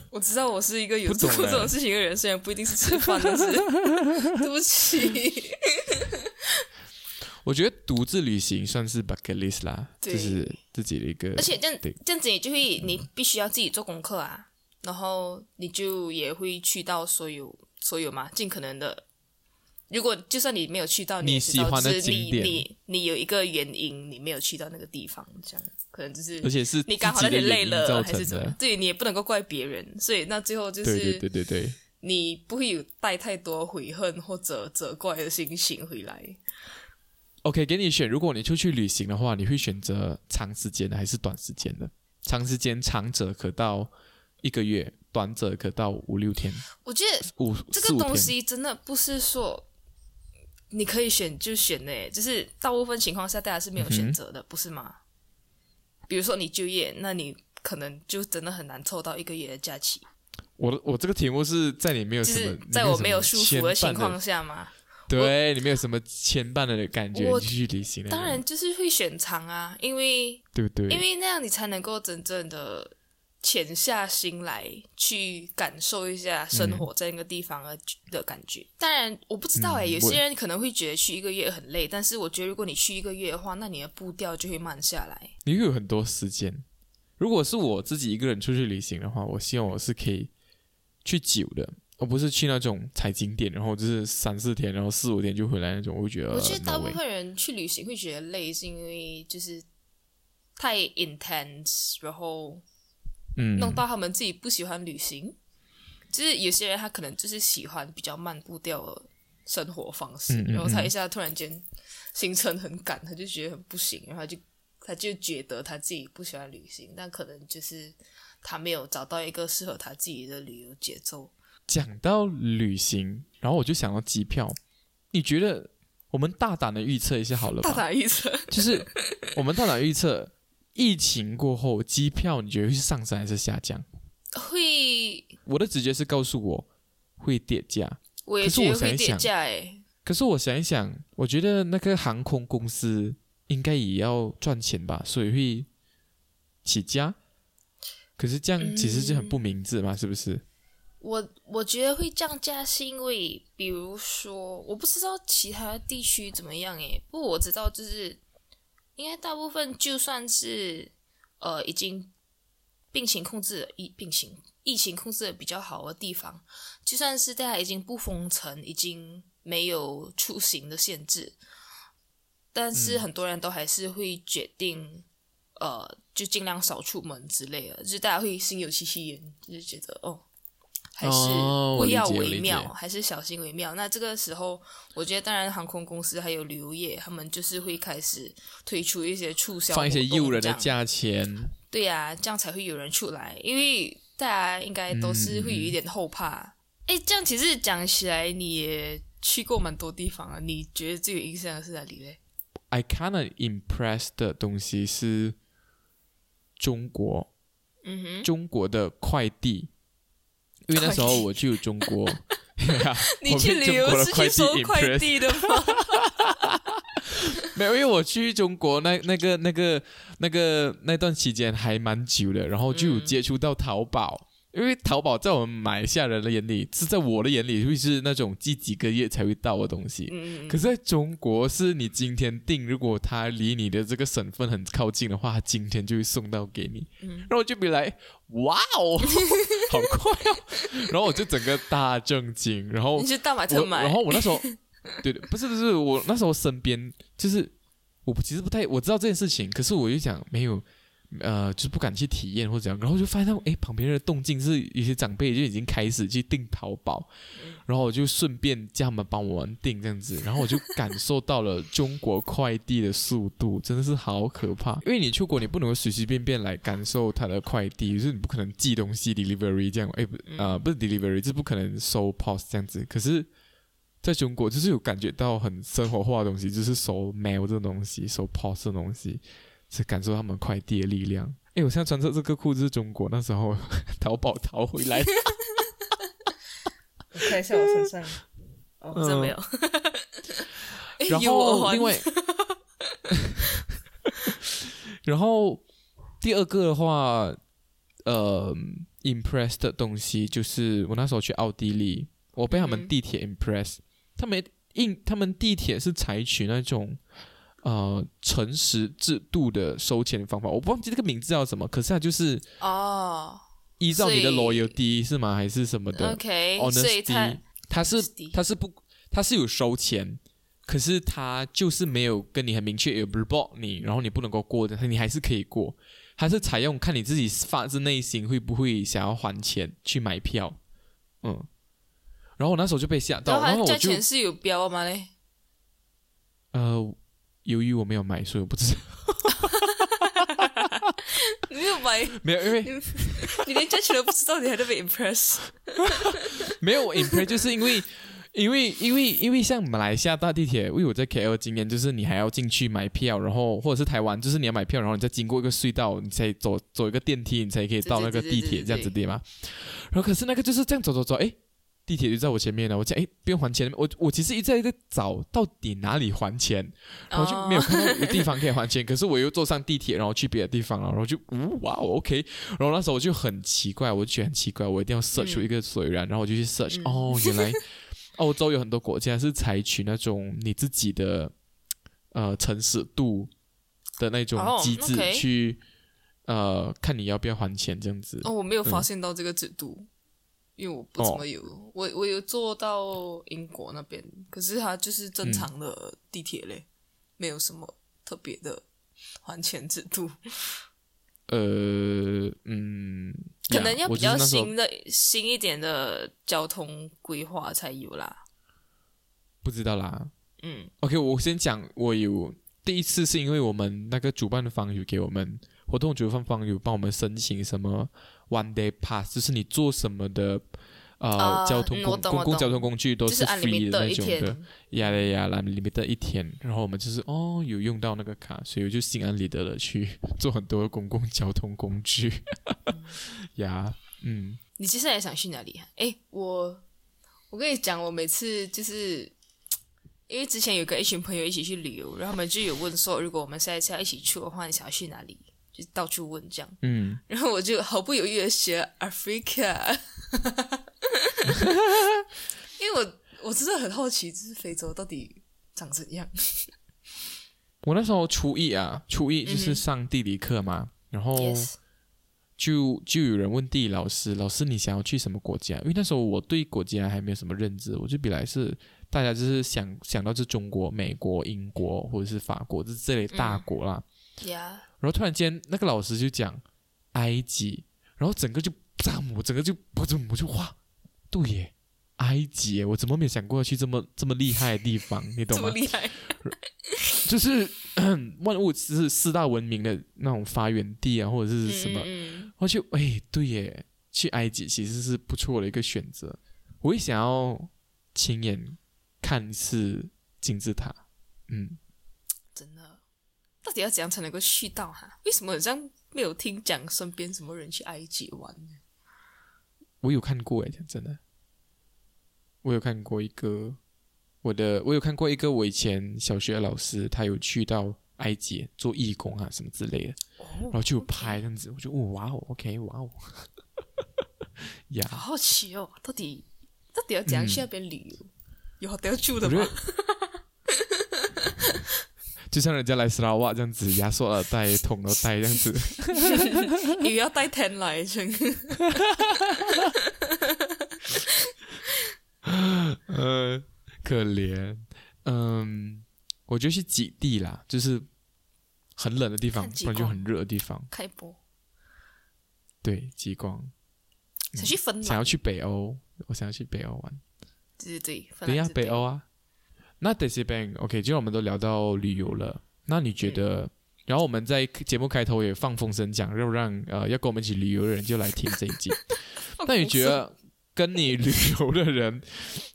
我知道我是一个有做过这种事情的人，虽然不一定是吃饭，但是对不起。我觉得独自旅行算是 bucket list 啦，就是自己的一个。而且这样这样子，你就会你必须要自己做功课啊，然后你就也会去到所有所有嘛，尽可能的。如果就算你没有去到你喜欢的景点，你你有一个原因你没有去到那个地方，这样可能就是而且是你刚好那天累了还是怎么？对你也不能够怪别人，所以那最后就是对对对对，你不会有带太多悔恨或者责怪的心情回来。OK，给你选。如果你出去旅行的话，你会选择长时间的还是短时间的？长时间长者可到一个月，短者可到五六天。我觉得五这个东西真的不是说你可以选就选呢，就是大部分情况下大家是没有选择的，不是吗？比如说你就业，那你可能就真的很难凑到一个月的假期。我我这个题目是在你没有什么，在我没有束缚的情况下吗？对，你没有什么牵绊的感觉，继续旅行。当然就是会选长啊，因为对不对？因为那样你才能够真正的潜下心来，去感受一下生活在那个地方的的感觉。当然，我不知道哎，有些人可能会觉得去一个月很累，但是我觉得如果你去一个月的话，那你的步调就会慢下来。你会有很多时间。如果是我自己一个人出去旅行的话，我希望我是可以去久的。而不是去那种踩景点，然后就是三四天，然后四五天就回来那种，我会觉得。我觉得大部分人去旅行会觉得累，是因为就是太 intense，然后嗯，弄到他们自己不喜欢旅行。就是有些人他可能就是喜欢比较慢步调的生活方式，然后他一下突然间行程很赶，他就觉得很不行，然后就他就觉得他自己不喜欢旅行，但可能就是他没有找到一个适合他自己的旅游节奏。讲到旅行，然后我就想到机票。你觉得我们大胆的预测一下好了吧？大胆预测就是我们大胆预测，疫情过后机票你觉得会上升还是下降？会。我的直觉是告诉我会跌价。我也觉得会跌价哎。可是我想一想，我觉得那个航空公司应该也要赚钱吧，所以会起价。可是这样其实就很不明智嘛，是不是？我我觉得会降价是因为，比如说，我不知道其他地区怎么样诶，不过我知道就是，应该大部分就算是呃已经病情控制疫病情疫情控制的比较好的地方，就算是大家已经不封城，已经没有出行的限制，但是很多人都还是会决定，呃，就尽量少出门之类的，就是大家会心有戚戚焉，就是觉得哦。还是不要为妙，还是小心为妙。那这个时候，我觉得当然航空公司还有旅游业，他们就是会开始推出一些促销，放一些诱人的价钱，对呀、这样才会有人出来，因为大家应该都是会有一点后怕。哎、这样其实讲起来，你也去过蛮多地方啊，你觉得最有印象的是哪里嘞？I kind of impressed 的东西是中国，嗯哼，中国的快递，因为那时候我去中国，你去旅游是去收快递的吗？没有，因为我去中国那那个那个那个那段期间还蛮久的，然后就接触到淘宝。因为淘宝在我们马来西亚人的眼里，是在我的眼里会是那种寄几个月才会到的东西。嗯，可是在中国，是你今天订，如果它离你的这个省份很靠近的话，它今天就会送到给你。嗯然后我就 be like，哇哦，好快哦！然后我就整个大震惊，然后你去大买特，买，然后我那时候，对 对，不是不是，我那时候身边就是我其实不太我知道这件事情，可是我就想没有。呃，就是不敢去体验或者怎样，然后就发现到，诶，旁边的动静是有些长辈就已经开始去订淘宝，然后我就顺便叫他们帮我们订这样子，然后我就感受到了中国快递的速度真的是好可怕，因为你出国你不能够随随便便来感受它的快递，就是你不可能寄东西 delivery 这样，诶，不呃不是 delivery，就是不可能收 post 这样子，可是。在中国，就是有感觉到很生活化的东西，就是收 mail 这种东西，收 post 这种东西，是感受他们快递的力量。哎，我现在穿着这个裤子是中国那时候 淘宝淘回来的。我看一下我身上，哦，真没有。诶 然后另外，然后第二个的话，呃，impress 的东西就是我那时候去奥地利，我被他们嗯地铁 impress，、他们印他们地铁是采取那种。呃，诚实制度的收钱方法，我忘记这个名字叫什么，可是它就是哦依照你的所以 loyalty 是吗？还是什么的？，OK，所以他 honesty，它是它是不它是有收钱，可是它就是没有跟你很明确有 report 你，然后你不能够过的，你还是可以过，它是采用看你自己发自内心会不会想要还钱去买票，嗯，然后我那时候就被吓到，然后我就钱是有标吗嘞？呃，由于我没有买，所以我不知道，你 没有买，没有，因为 你连价钱都不知道，你还在被 impress。没有我 impress，就是因为。因为因为因为像马来西亚大地铁，因为我在 KL 经验就是你还要进去买票，然后或者是台湾就是你要买票，然后你再经过一个隧道，你才走走一个电梯，你才可以到那个地铁这样子对吗？然后可是那个就是这样走走走，诶，地铁就在我前面了，我讲哎不用还钱，我我其实一直在在找到底哪里还钱，然后就没有哦看到有地方可以还钱，可是我又坐上地铁，然后去别的地方了，然后就呜哇，OK，然后那时候我就很奇怪，我就觉得很奇怪，我一定要 search 出一个所以然，然后我就去 search，、嗯。哦，原来 欧洲有很多国家是采取那种你自己的呃诚实度的那种哦机制去、呃看你要不要还钱这样子。哦，我没有发现到这个制度，因为我不怎么有。我我有坐到英国那边，可是它就是正常的地铁嘞，没有什么特别的还钱制度，呃嗯，可能要比较新的新一点的交通规划才有啦。不知道啦。嗯 OK，我先讲，我有第一次是因为我们那个主办方有给我们活动主办方有帮我们申请什么 One Day Pass，就是你做什么的呃、啊交通公公共交通工具都是 free 的一那种的，呀呀呀，来 limit 一天，然后我们就是哦有用到那个卡，所以我就心安理得的去 做很多公共交通工具。呀，嗯，你接下来想去哪里啊？诶，我我跟你讲，我每次就是因为之前有跟一群朋友一起去旅游，然后他们就有问说，如果我们下一次要一起去的话，你想要去哪里？就到处问这样，嗯，然后我就毫不犹豫的学 Africa。因为我我真的很好奇，就是非洲到底长怎样。我那时候初一啊，初一就是上地理课嘛，然后就就有人问地理老师，老师你想要去什么国家？因为那时候我对国家还没有什么认知，我就本来是大家就是想想到是中国、美国、英国或者是法国，这这类大国啦。呀，然后突然间那个老师就讲埃及，然后整个就炸我，整个就我就我就哇，对耶，埃及耶，我怎么没想过要去这么这么厉害的地方？你懂吗？这么厉害？就是万物是四大文明的那种发源地啊，或者是什么？嗯我就哎，对耶，去埃及其实是不错的一个选择。我也想要亲眼看一次金字塔。嗯，真的，到底要怎样才能够去到哈？为什么好像没有听讲身边什么人去埃及玩呢？我有看过哎，讲真的，我有看过一个我的，我有看过一个我以前小学的老师，他有去到埃及做义工啊什么之类的，然哦，后就有拍这样子，我就哦哇哦，OK 哇哦，呀、好好奇哦，到底到底要怎样去那边旅游？有好要住的吗得？就像人家来斯拉瓦这样子，压缩耳带、筒耳带这样子，也要带 ten 来着？呃，可怜，嗯，我就去极地啦，就是很冷的地方，不然就很热的地方，开播，对，极光。想去芬兰？想要去北欧，我想要去北欧玩。对对对，芬对呀，兰是北欧啊。那 d e s i Bank OK，既然我们都聊到旅游了，那你觉得？然后我们在节目开头也放风声讲，要让呃要跟我们一起旅游的人就来听这一集。那你觉得跟你旅游的人，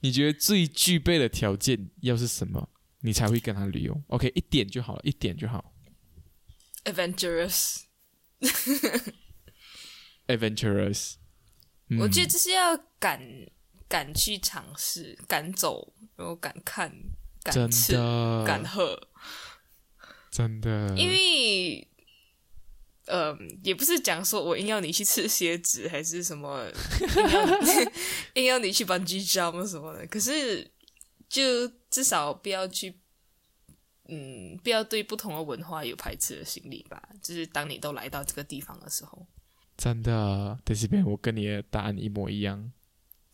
你觉得最具备的条件要是什么，你才会跟他旅游？OK，一点就好了，一点就好。adventurous？Adventurous，嗯、我觉得这是要敢敢去尝试，敢走，然后敢看，敢吃，敢喝。真的，因为，呃，也不是讲说我硬要你去吃蝎子，还是什么，硬要 硬要你去搬居 jump 什么的。可是，就至少不要去，嗯，不要对不同的文化有排斥的心理吧。就是当你都来到这个地方的时候，真的 e s i Bank，我跟你的答案一模一样。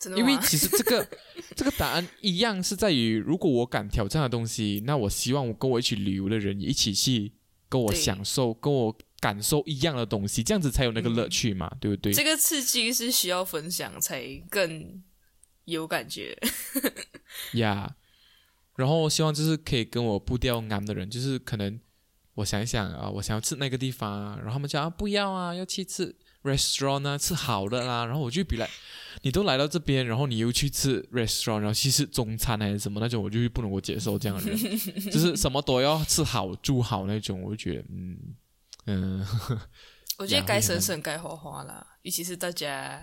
真的？因为其实这个 这个答案一样，是在于如果我敢挑战的东西，那我希望我跟我一起旅游的人也一起去跟我享受、跟我感受一样的东西，这样子才有那个乐趣嘛，对不对？这个刺激是需要分享才更有感觉。呀然后希望就是可以跟我步调啱的人，就是可能我想一想啊，我想要吃那个地方啊，然后他们讲啊不要啊，要去吃 restaurant 啊，吃好的啦，然后我就比来，你都来到这边，然后你又去吃 restaurant，然后去吃中餐还是什么那种，我就不能够接受这样的人，就是什么都要吃好住好那种，我就觉得嗯嗯，我觉得该省省，该花花啦，尤其是大家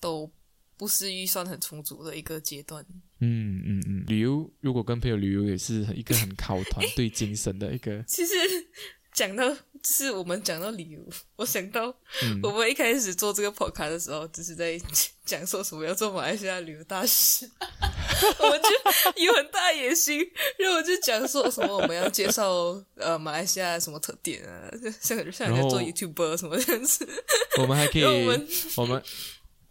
都不是预算很充足的一个阶段。嗯嗯嗯，旅游如果跟朋友旅游也是一个很考团 队精神的一个，其实讲到就是我们讲到旅游，我想到嗯。我们一开始做这个 podcast 的时候，就是在讲说什么要做马来西亚旅游大使，我们就有很大野心，然后我就讲说什么我们要介绍呃马来西亚什么特点啊，像像人家做 YouTuber 什么这样子，我们还可以我们我们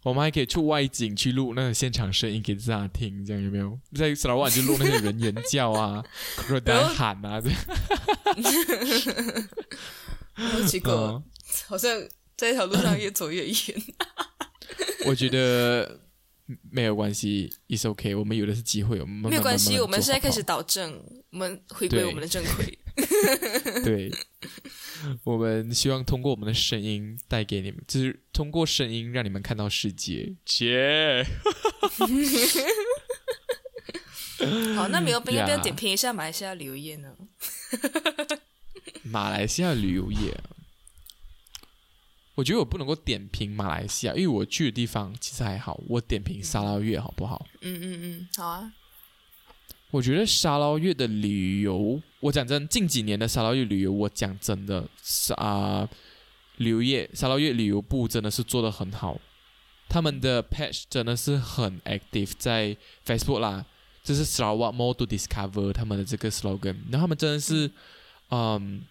我们还可以出外景去录那个现场声音给大家听，这样有没有？在沙拉瓦就录那些人猿叫啊、热带喊啊，这样。然后结果嗯好像在一条路上越走越远。我觉得没有关系，is OK。我们有的是机会，我们没有关系，我们现在开始导正，我们回归我们的正轨。对，我们希望通过我们的声音带给你们，就是通过声音让你们看到世界。切，好，那没有要不要点评一下马来西亚旅游业呢？马来西亚旅游业，我觉得我不能够点评马来西亚，因为我去的地方其实还好。我点评沙捞越好不好？嗯嗯嗯，好啊。我觉得沙捞越的旅游，我讲真，近几年的沙捞越旅游，我讲真的，沙、旅游业沙捞越旅游部真的是做的很好。他们的 patch 真的是很 active，在 Facebook 啦，就是 Sarawak More to Discover 他们的这个 slogan，然后他们真的是，嗯，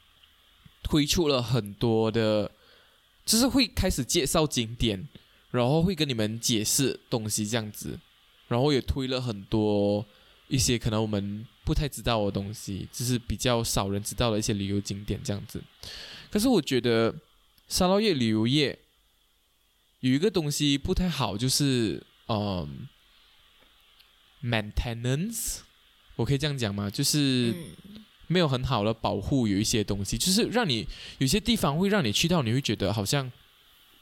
推出了很多的，就是会开始介绍景点，然后会跟你们解释东西这样子，然后也推了很多一些可能我们不太知道的东西，就是比较少人知道的一些旅游景点这样子。可是我觉得沙捞越旅游业有一个东西不太好，就是嗯，maintenance，我可以这样讲吗？就是，没有很好的保护，有一些东西，就是让你有些地方会让你去到，你会觉得好像，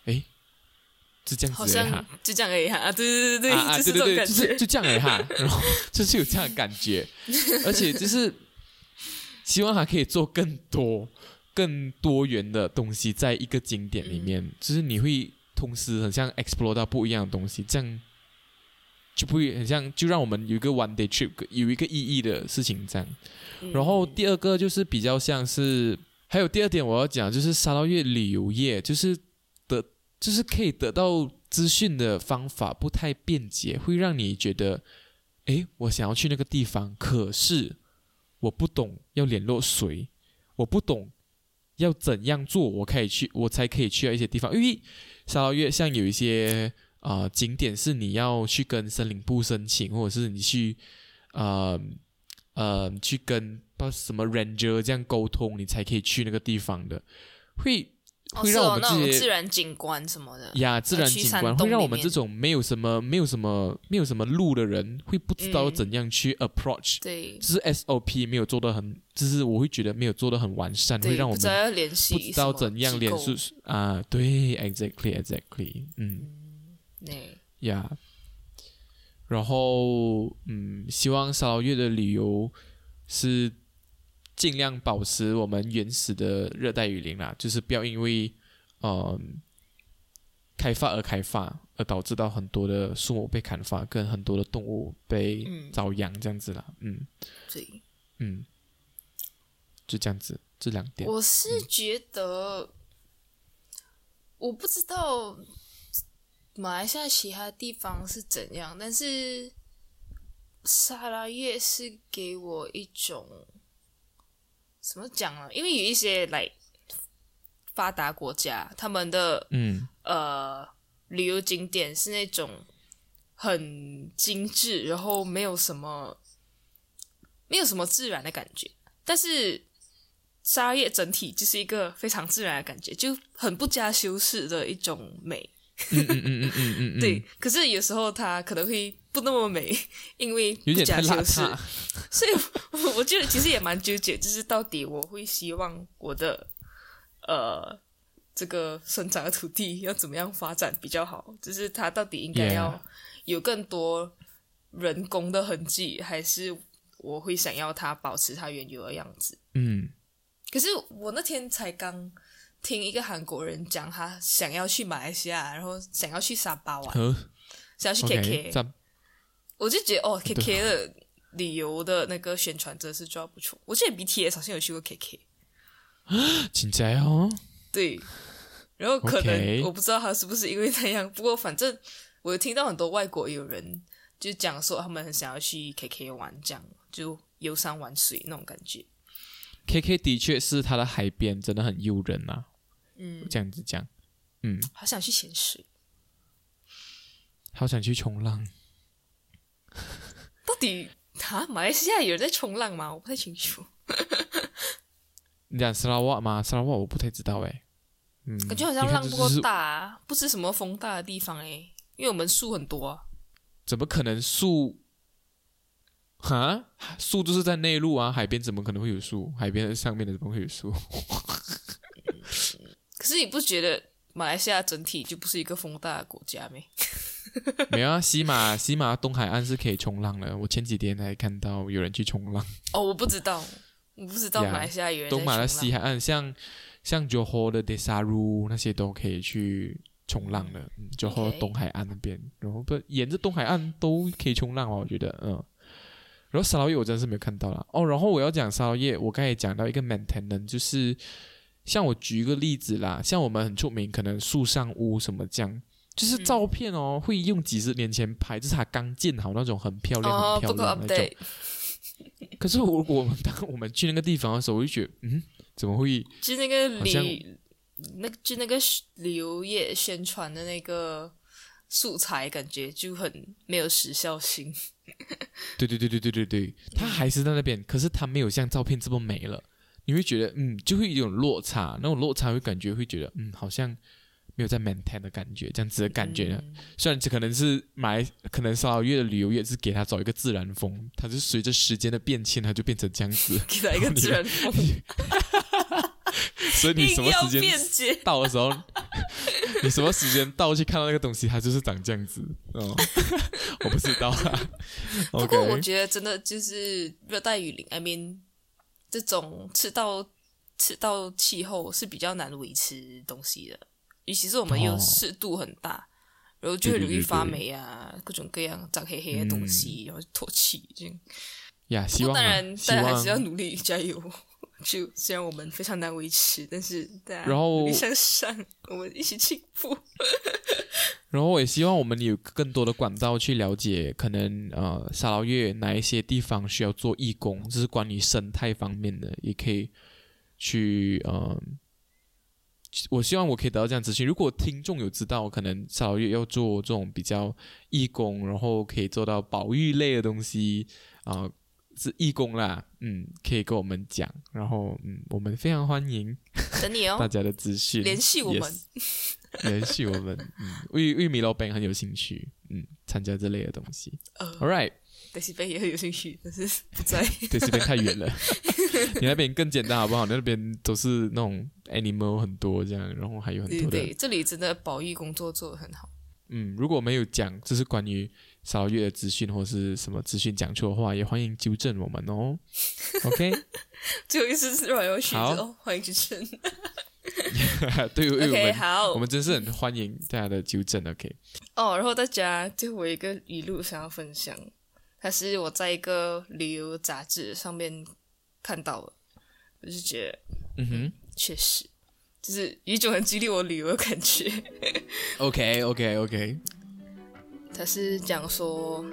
哎，是这样好像。就这样而已哈。啊，对对对对啊啊，就是对对对，这种感觉。就是就这样而已哈，然后就是有这样的感觉，而且就是希望还可以做更多、更多元的东西，在一个景点里面，就是你会同时很像 explore 到不一样的东西，这样就不会很像，就让我们有一个 one day trip 有一个意义的事情这样。嗯然后第二个就是比较像是，还有第二点我要讲就是沙捞越旅游业，就是得就是可以得到资讯的方法不太便捷，会让你觉得，诶，我想要去那个地方，可是我不懂要联络谁，我不懂要怎样做，我可以去，我才可以去到一些地方，因为沙捞越像有一些啊、景点是你要去跟森林部申请，或者是你去呃呃去跟不什么 ranger 这样沟通，你才可以去那个地方的，会会让我们这些自然景观什么的。呀，自然景观会让我们这种没有什么、没有什么、没有什么路的人，会不知道嗯怎样去 approach，、对就是 SOP 没有做的很，就是我会觉得没有做的很完善，会，让我们不知道怎样联系。系啊。对，exactly exactly，嗯对，呀。然后，嗯，希望沙捞越的旅游是尽量保持我们原始的热带雨林啦，就是不要因为呃开发而开发，而导致到很多的树木被砍伐，跟很多的动物被嗯遭殃这样子啦。嗯对，嗯，就这样子，这两点。我是觉得，我不知道马来西亚其他地方是怎样，但是沙拉越是给我一种怎么讲呢？因为有一些来发达国家，他们的嗯呃旅游景点是那种很精致，然后没有什么没有什么自然的感觉，但是沙叶整体就是一个非常自然的感觉，就很不加修饰的一种美。嗯嗯嗯嗯嗯嗯，对，可是有时候它可能会不那么美，因为不有点太邋加修饰，遢。所以我我觉得其实也蛮纠结，就是到底我会希望我的呃这个生长的土地要怎么样发展比较好，就是它到底应该要有更多人工的痕迹，还是我会想要它保持它原有的样子？嗯可是我那天才刚听一个韩国人讲，他想要去马来西亚，然后想要去沙巴玩，想要去赞我就觉得哦，KK 的旅游的那个宣传真的是做得不错。我记得 BTS 好像有去过 KK，真在哦。对，然后可能我不知道他是不是因为那样，不过反正我有听到很多外国友人就讲说他们很想要去 KK 玩，这样就游山玩水那种感觉。KK 的确是它的海边真的很诱人呐、嗯，这样子讲，嗯，好想去潜水，好想去冲浪。到底啊，马来西亚有人在冲浪吗？我不太清楚，你讲斯拉瓦吗？斯拉瓦我不太知道哎。嗯，感觉好像浪不够这就是大、啊，不是什么风大的地方诶，因为我们树很多啊。怎么可能树？哈，树就是在内陆啊，海边怎么可能会有树？海边上面的怎么会有树？可是你不觉得马来西亚整体就不是一个风大的国家没？没有啊，西马西马东海岸是可以冲浪的。我前几天还看到有人去冲浪。哦，我不知道，我不知道马来西亚有人东马的西海岸，像像 Johor 的 Desaru 那些都可以去冲浪的。嗯 Johor 东海岸那边，然后不沿着东海岸都可以冲浪哦，我觉得，嗯。然后沙捞越我真的是没有看到了。哦。然后我要讲沙捞越，我刚才也讲到一个 maintenance，就是像我举一个例子啦，像我们很出名，可能树上屋什么这样，就是照片哦，会用几十年前拍，就是它刚建好那种很漂亮、哦，很漂亮的那种。可是我我们当我们去那个地方的时候，我就觉得，嗯，怎么会？就那个旅，那就那个旅游业宣传的那个素材，感觉就很没有时效性。对对对对对对对，它还是在那边，可是它没有像照片这么美了。你会觉得，嗯，就会有种落差，那种落差会感觉会觉得，嗯，好像没有在 maintain 的感觉，这样子的感觉呢。嗯虽然这可能是买，可能沙捞越的旅游业是给他找一个自然风，它是随着时间的变迁，它就变成这样子。给他一个自然风，所以你什么时间。到的时候，你什么时间到去看到那个东西，它就是长这样子。哦，我不知道啊。不过我觉得真的就是热带雨林，I mean 这种赤道赤道气候是比较难维持东西的，尤其是我们又哦湿度很大，然后就会容易发对霉啊，各种各样长黑黑的东西，然后脱气这样。呀，希望、当然，大家还是要努力加油。就虽然我们非常难维持，但是大家努力向上，我们一起进步。然后我也希望我们有更多的管道去了解，可能呃沙捞越哪一些地方需要做义工，这是关于生态方面的，也可以去呃，我希望我可以得到这样资讯。如果听众有知道，可能沙捞越要做这种比较义工，然后可以做到保育类的东西啊、是义工啦，嗯，可以跟我们讲，然后嗯，我们非常欢迎等你哦，大家的资讯，联系我们 Yes 联系我们，嗯，玉玉米老板很有兴趣，嗯，参加这类的东西。呃 All right，德西贝也很有兴趣，但是 不在。对，这边太远了，你那边更简单好不好？你那边都是那种 animal 很多这样，然后还有很多的，对对，这里真的保育工作做得很好。嗯，如果没有讲这是关于少月的资讯或是什么资讯讲错的话，也欢迎纠正我们哦。OK，最后一次是让要去好哦，欢迎支持。对，因为我们好，我们真是很欢迎大家的纠正。OK，哦，然后大家最后一个语录想要分享，它是我在一个旅游杂志上面看到的，我就觉得嗯哼确实就是有一种很激励我旅游的感觉。 ，OK，OK，OK，他是讲说，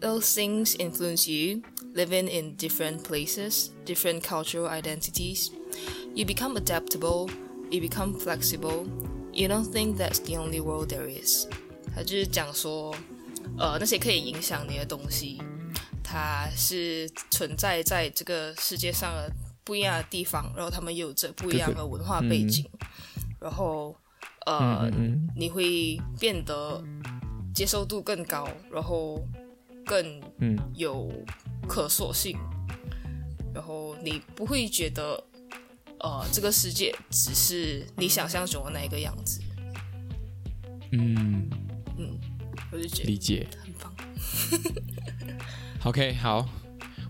those things influence you living in different places, different cultural identities. You become adaptable, you become flexible. You don't think that's the only world there is. 他就是讲说， 呃，那些可以影响你的东西，它是存在在这个世界上的不一样的地方，然后他们有着不一样的文化背景，然后呃，你会变得接受度更高，然后更嗯。有可塑性，然后你不会觉得呃这个世界只是你想象中的那一个样子，嗯，我就觉得理解。很棒。OK，好，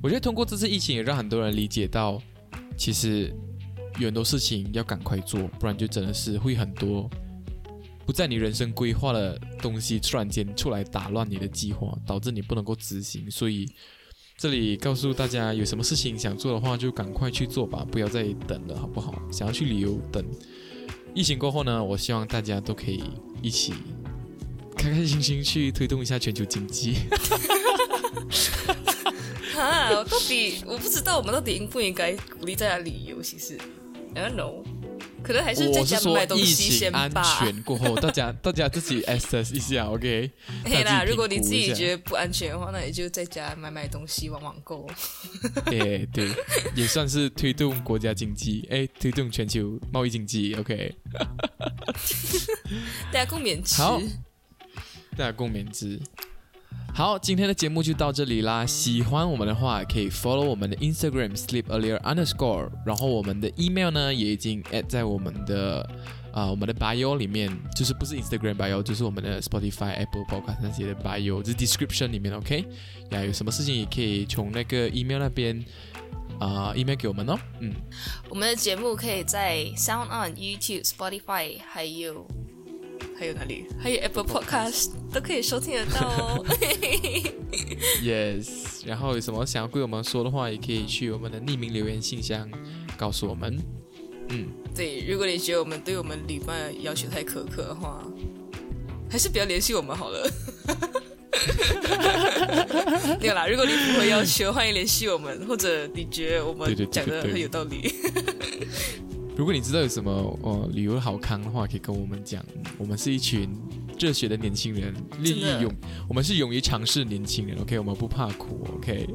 我觉得通过这次疫情，也让很多人理解到，其实有很多事情要赶快做，不然就真的是会很多不在你人生规划的东西，突然间出来打乱你的计划，导致你不能够执行。所以这里告诉大家，有什么事情想做的话，就赶快去做吧，不要再等了，好不好？想要去旅游，等疫情过后呢，我希望大家都可以一起开开心心去推动一下全球经济。哈，我到底我不知道我们到底应不应该鼓励大家旅游？其实，I don't know，可能还是在家买东西先情安吧。全过后，大家大家自己 assess 一下，OK？嘿啦，大家自己如果你自己觉得不安全的话，那你就在家买买东西，网网购。哎，对，也算是推动国家经济，哎，推动全球贸易经济，OK？大家共勉之。好大家共勉之。好，今天的节目就到这里啦。喜欢我们的话，可以 follow 我们的 Instagram sleep earlier underscore，然后我们的 email 呢也已经 add 在我们的啊、我们的 bio 里面，就是不是 Instagram bio，就是我们的 Spotify、Apple Podcast 那些的 bio，就是 description 里面，OK？呀，有什么事情也可以从那个 email 那边啊、email 给我们哦。嗯，我们的节目可以在 Sound On、YouTube、Spotify，还有还有哪里？还有 Apple Podcast 都可以收听得到哦。Yes，然后有什么想要对我们说的话，也可以去我们的匿名留言信箱告诉我们。嗯，对，如果你觉得我们对我们旅伴要求太苛刻的话，还是不要联系我们好了。没有啦，如果你符合要求，欢迎联系我们，或者你觉得我们讲的很有道理。如果你知道有什么呃旅游好康的话，可以跟我们讲。我们是一群热血的年轻人，利真的益勇，我们是勇于尝试年轻人。OK，我们不怕苦。OK，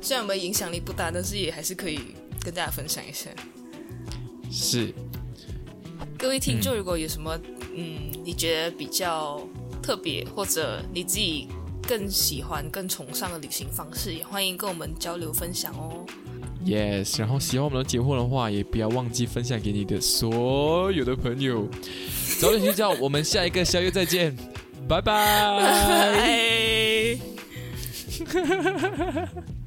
虽然我们影响力不大，但是也还是可以跟大家分享一下。是各位听众，如果有什么嗯，你觉得比较特别，或者你自己更喜欢、更崇尚的旅行方式，也欢迎跟我们交流分享哦。yes。然后喜欢我们的节目的话，也不要忘记分享给你的所有的朋友。早点睡觉，我们下一个宵夜再见，拜拜。拜。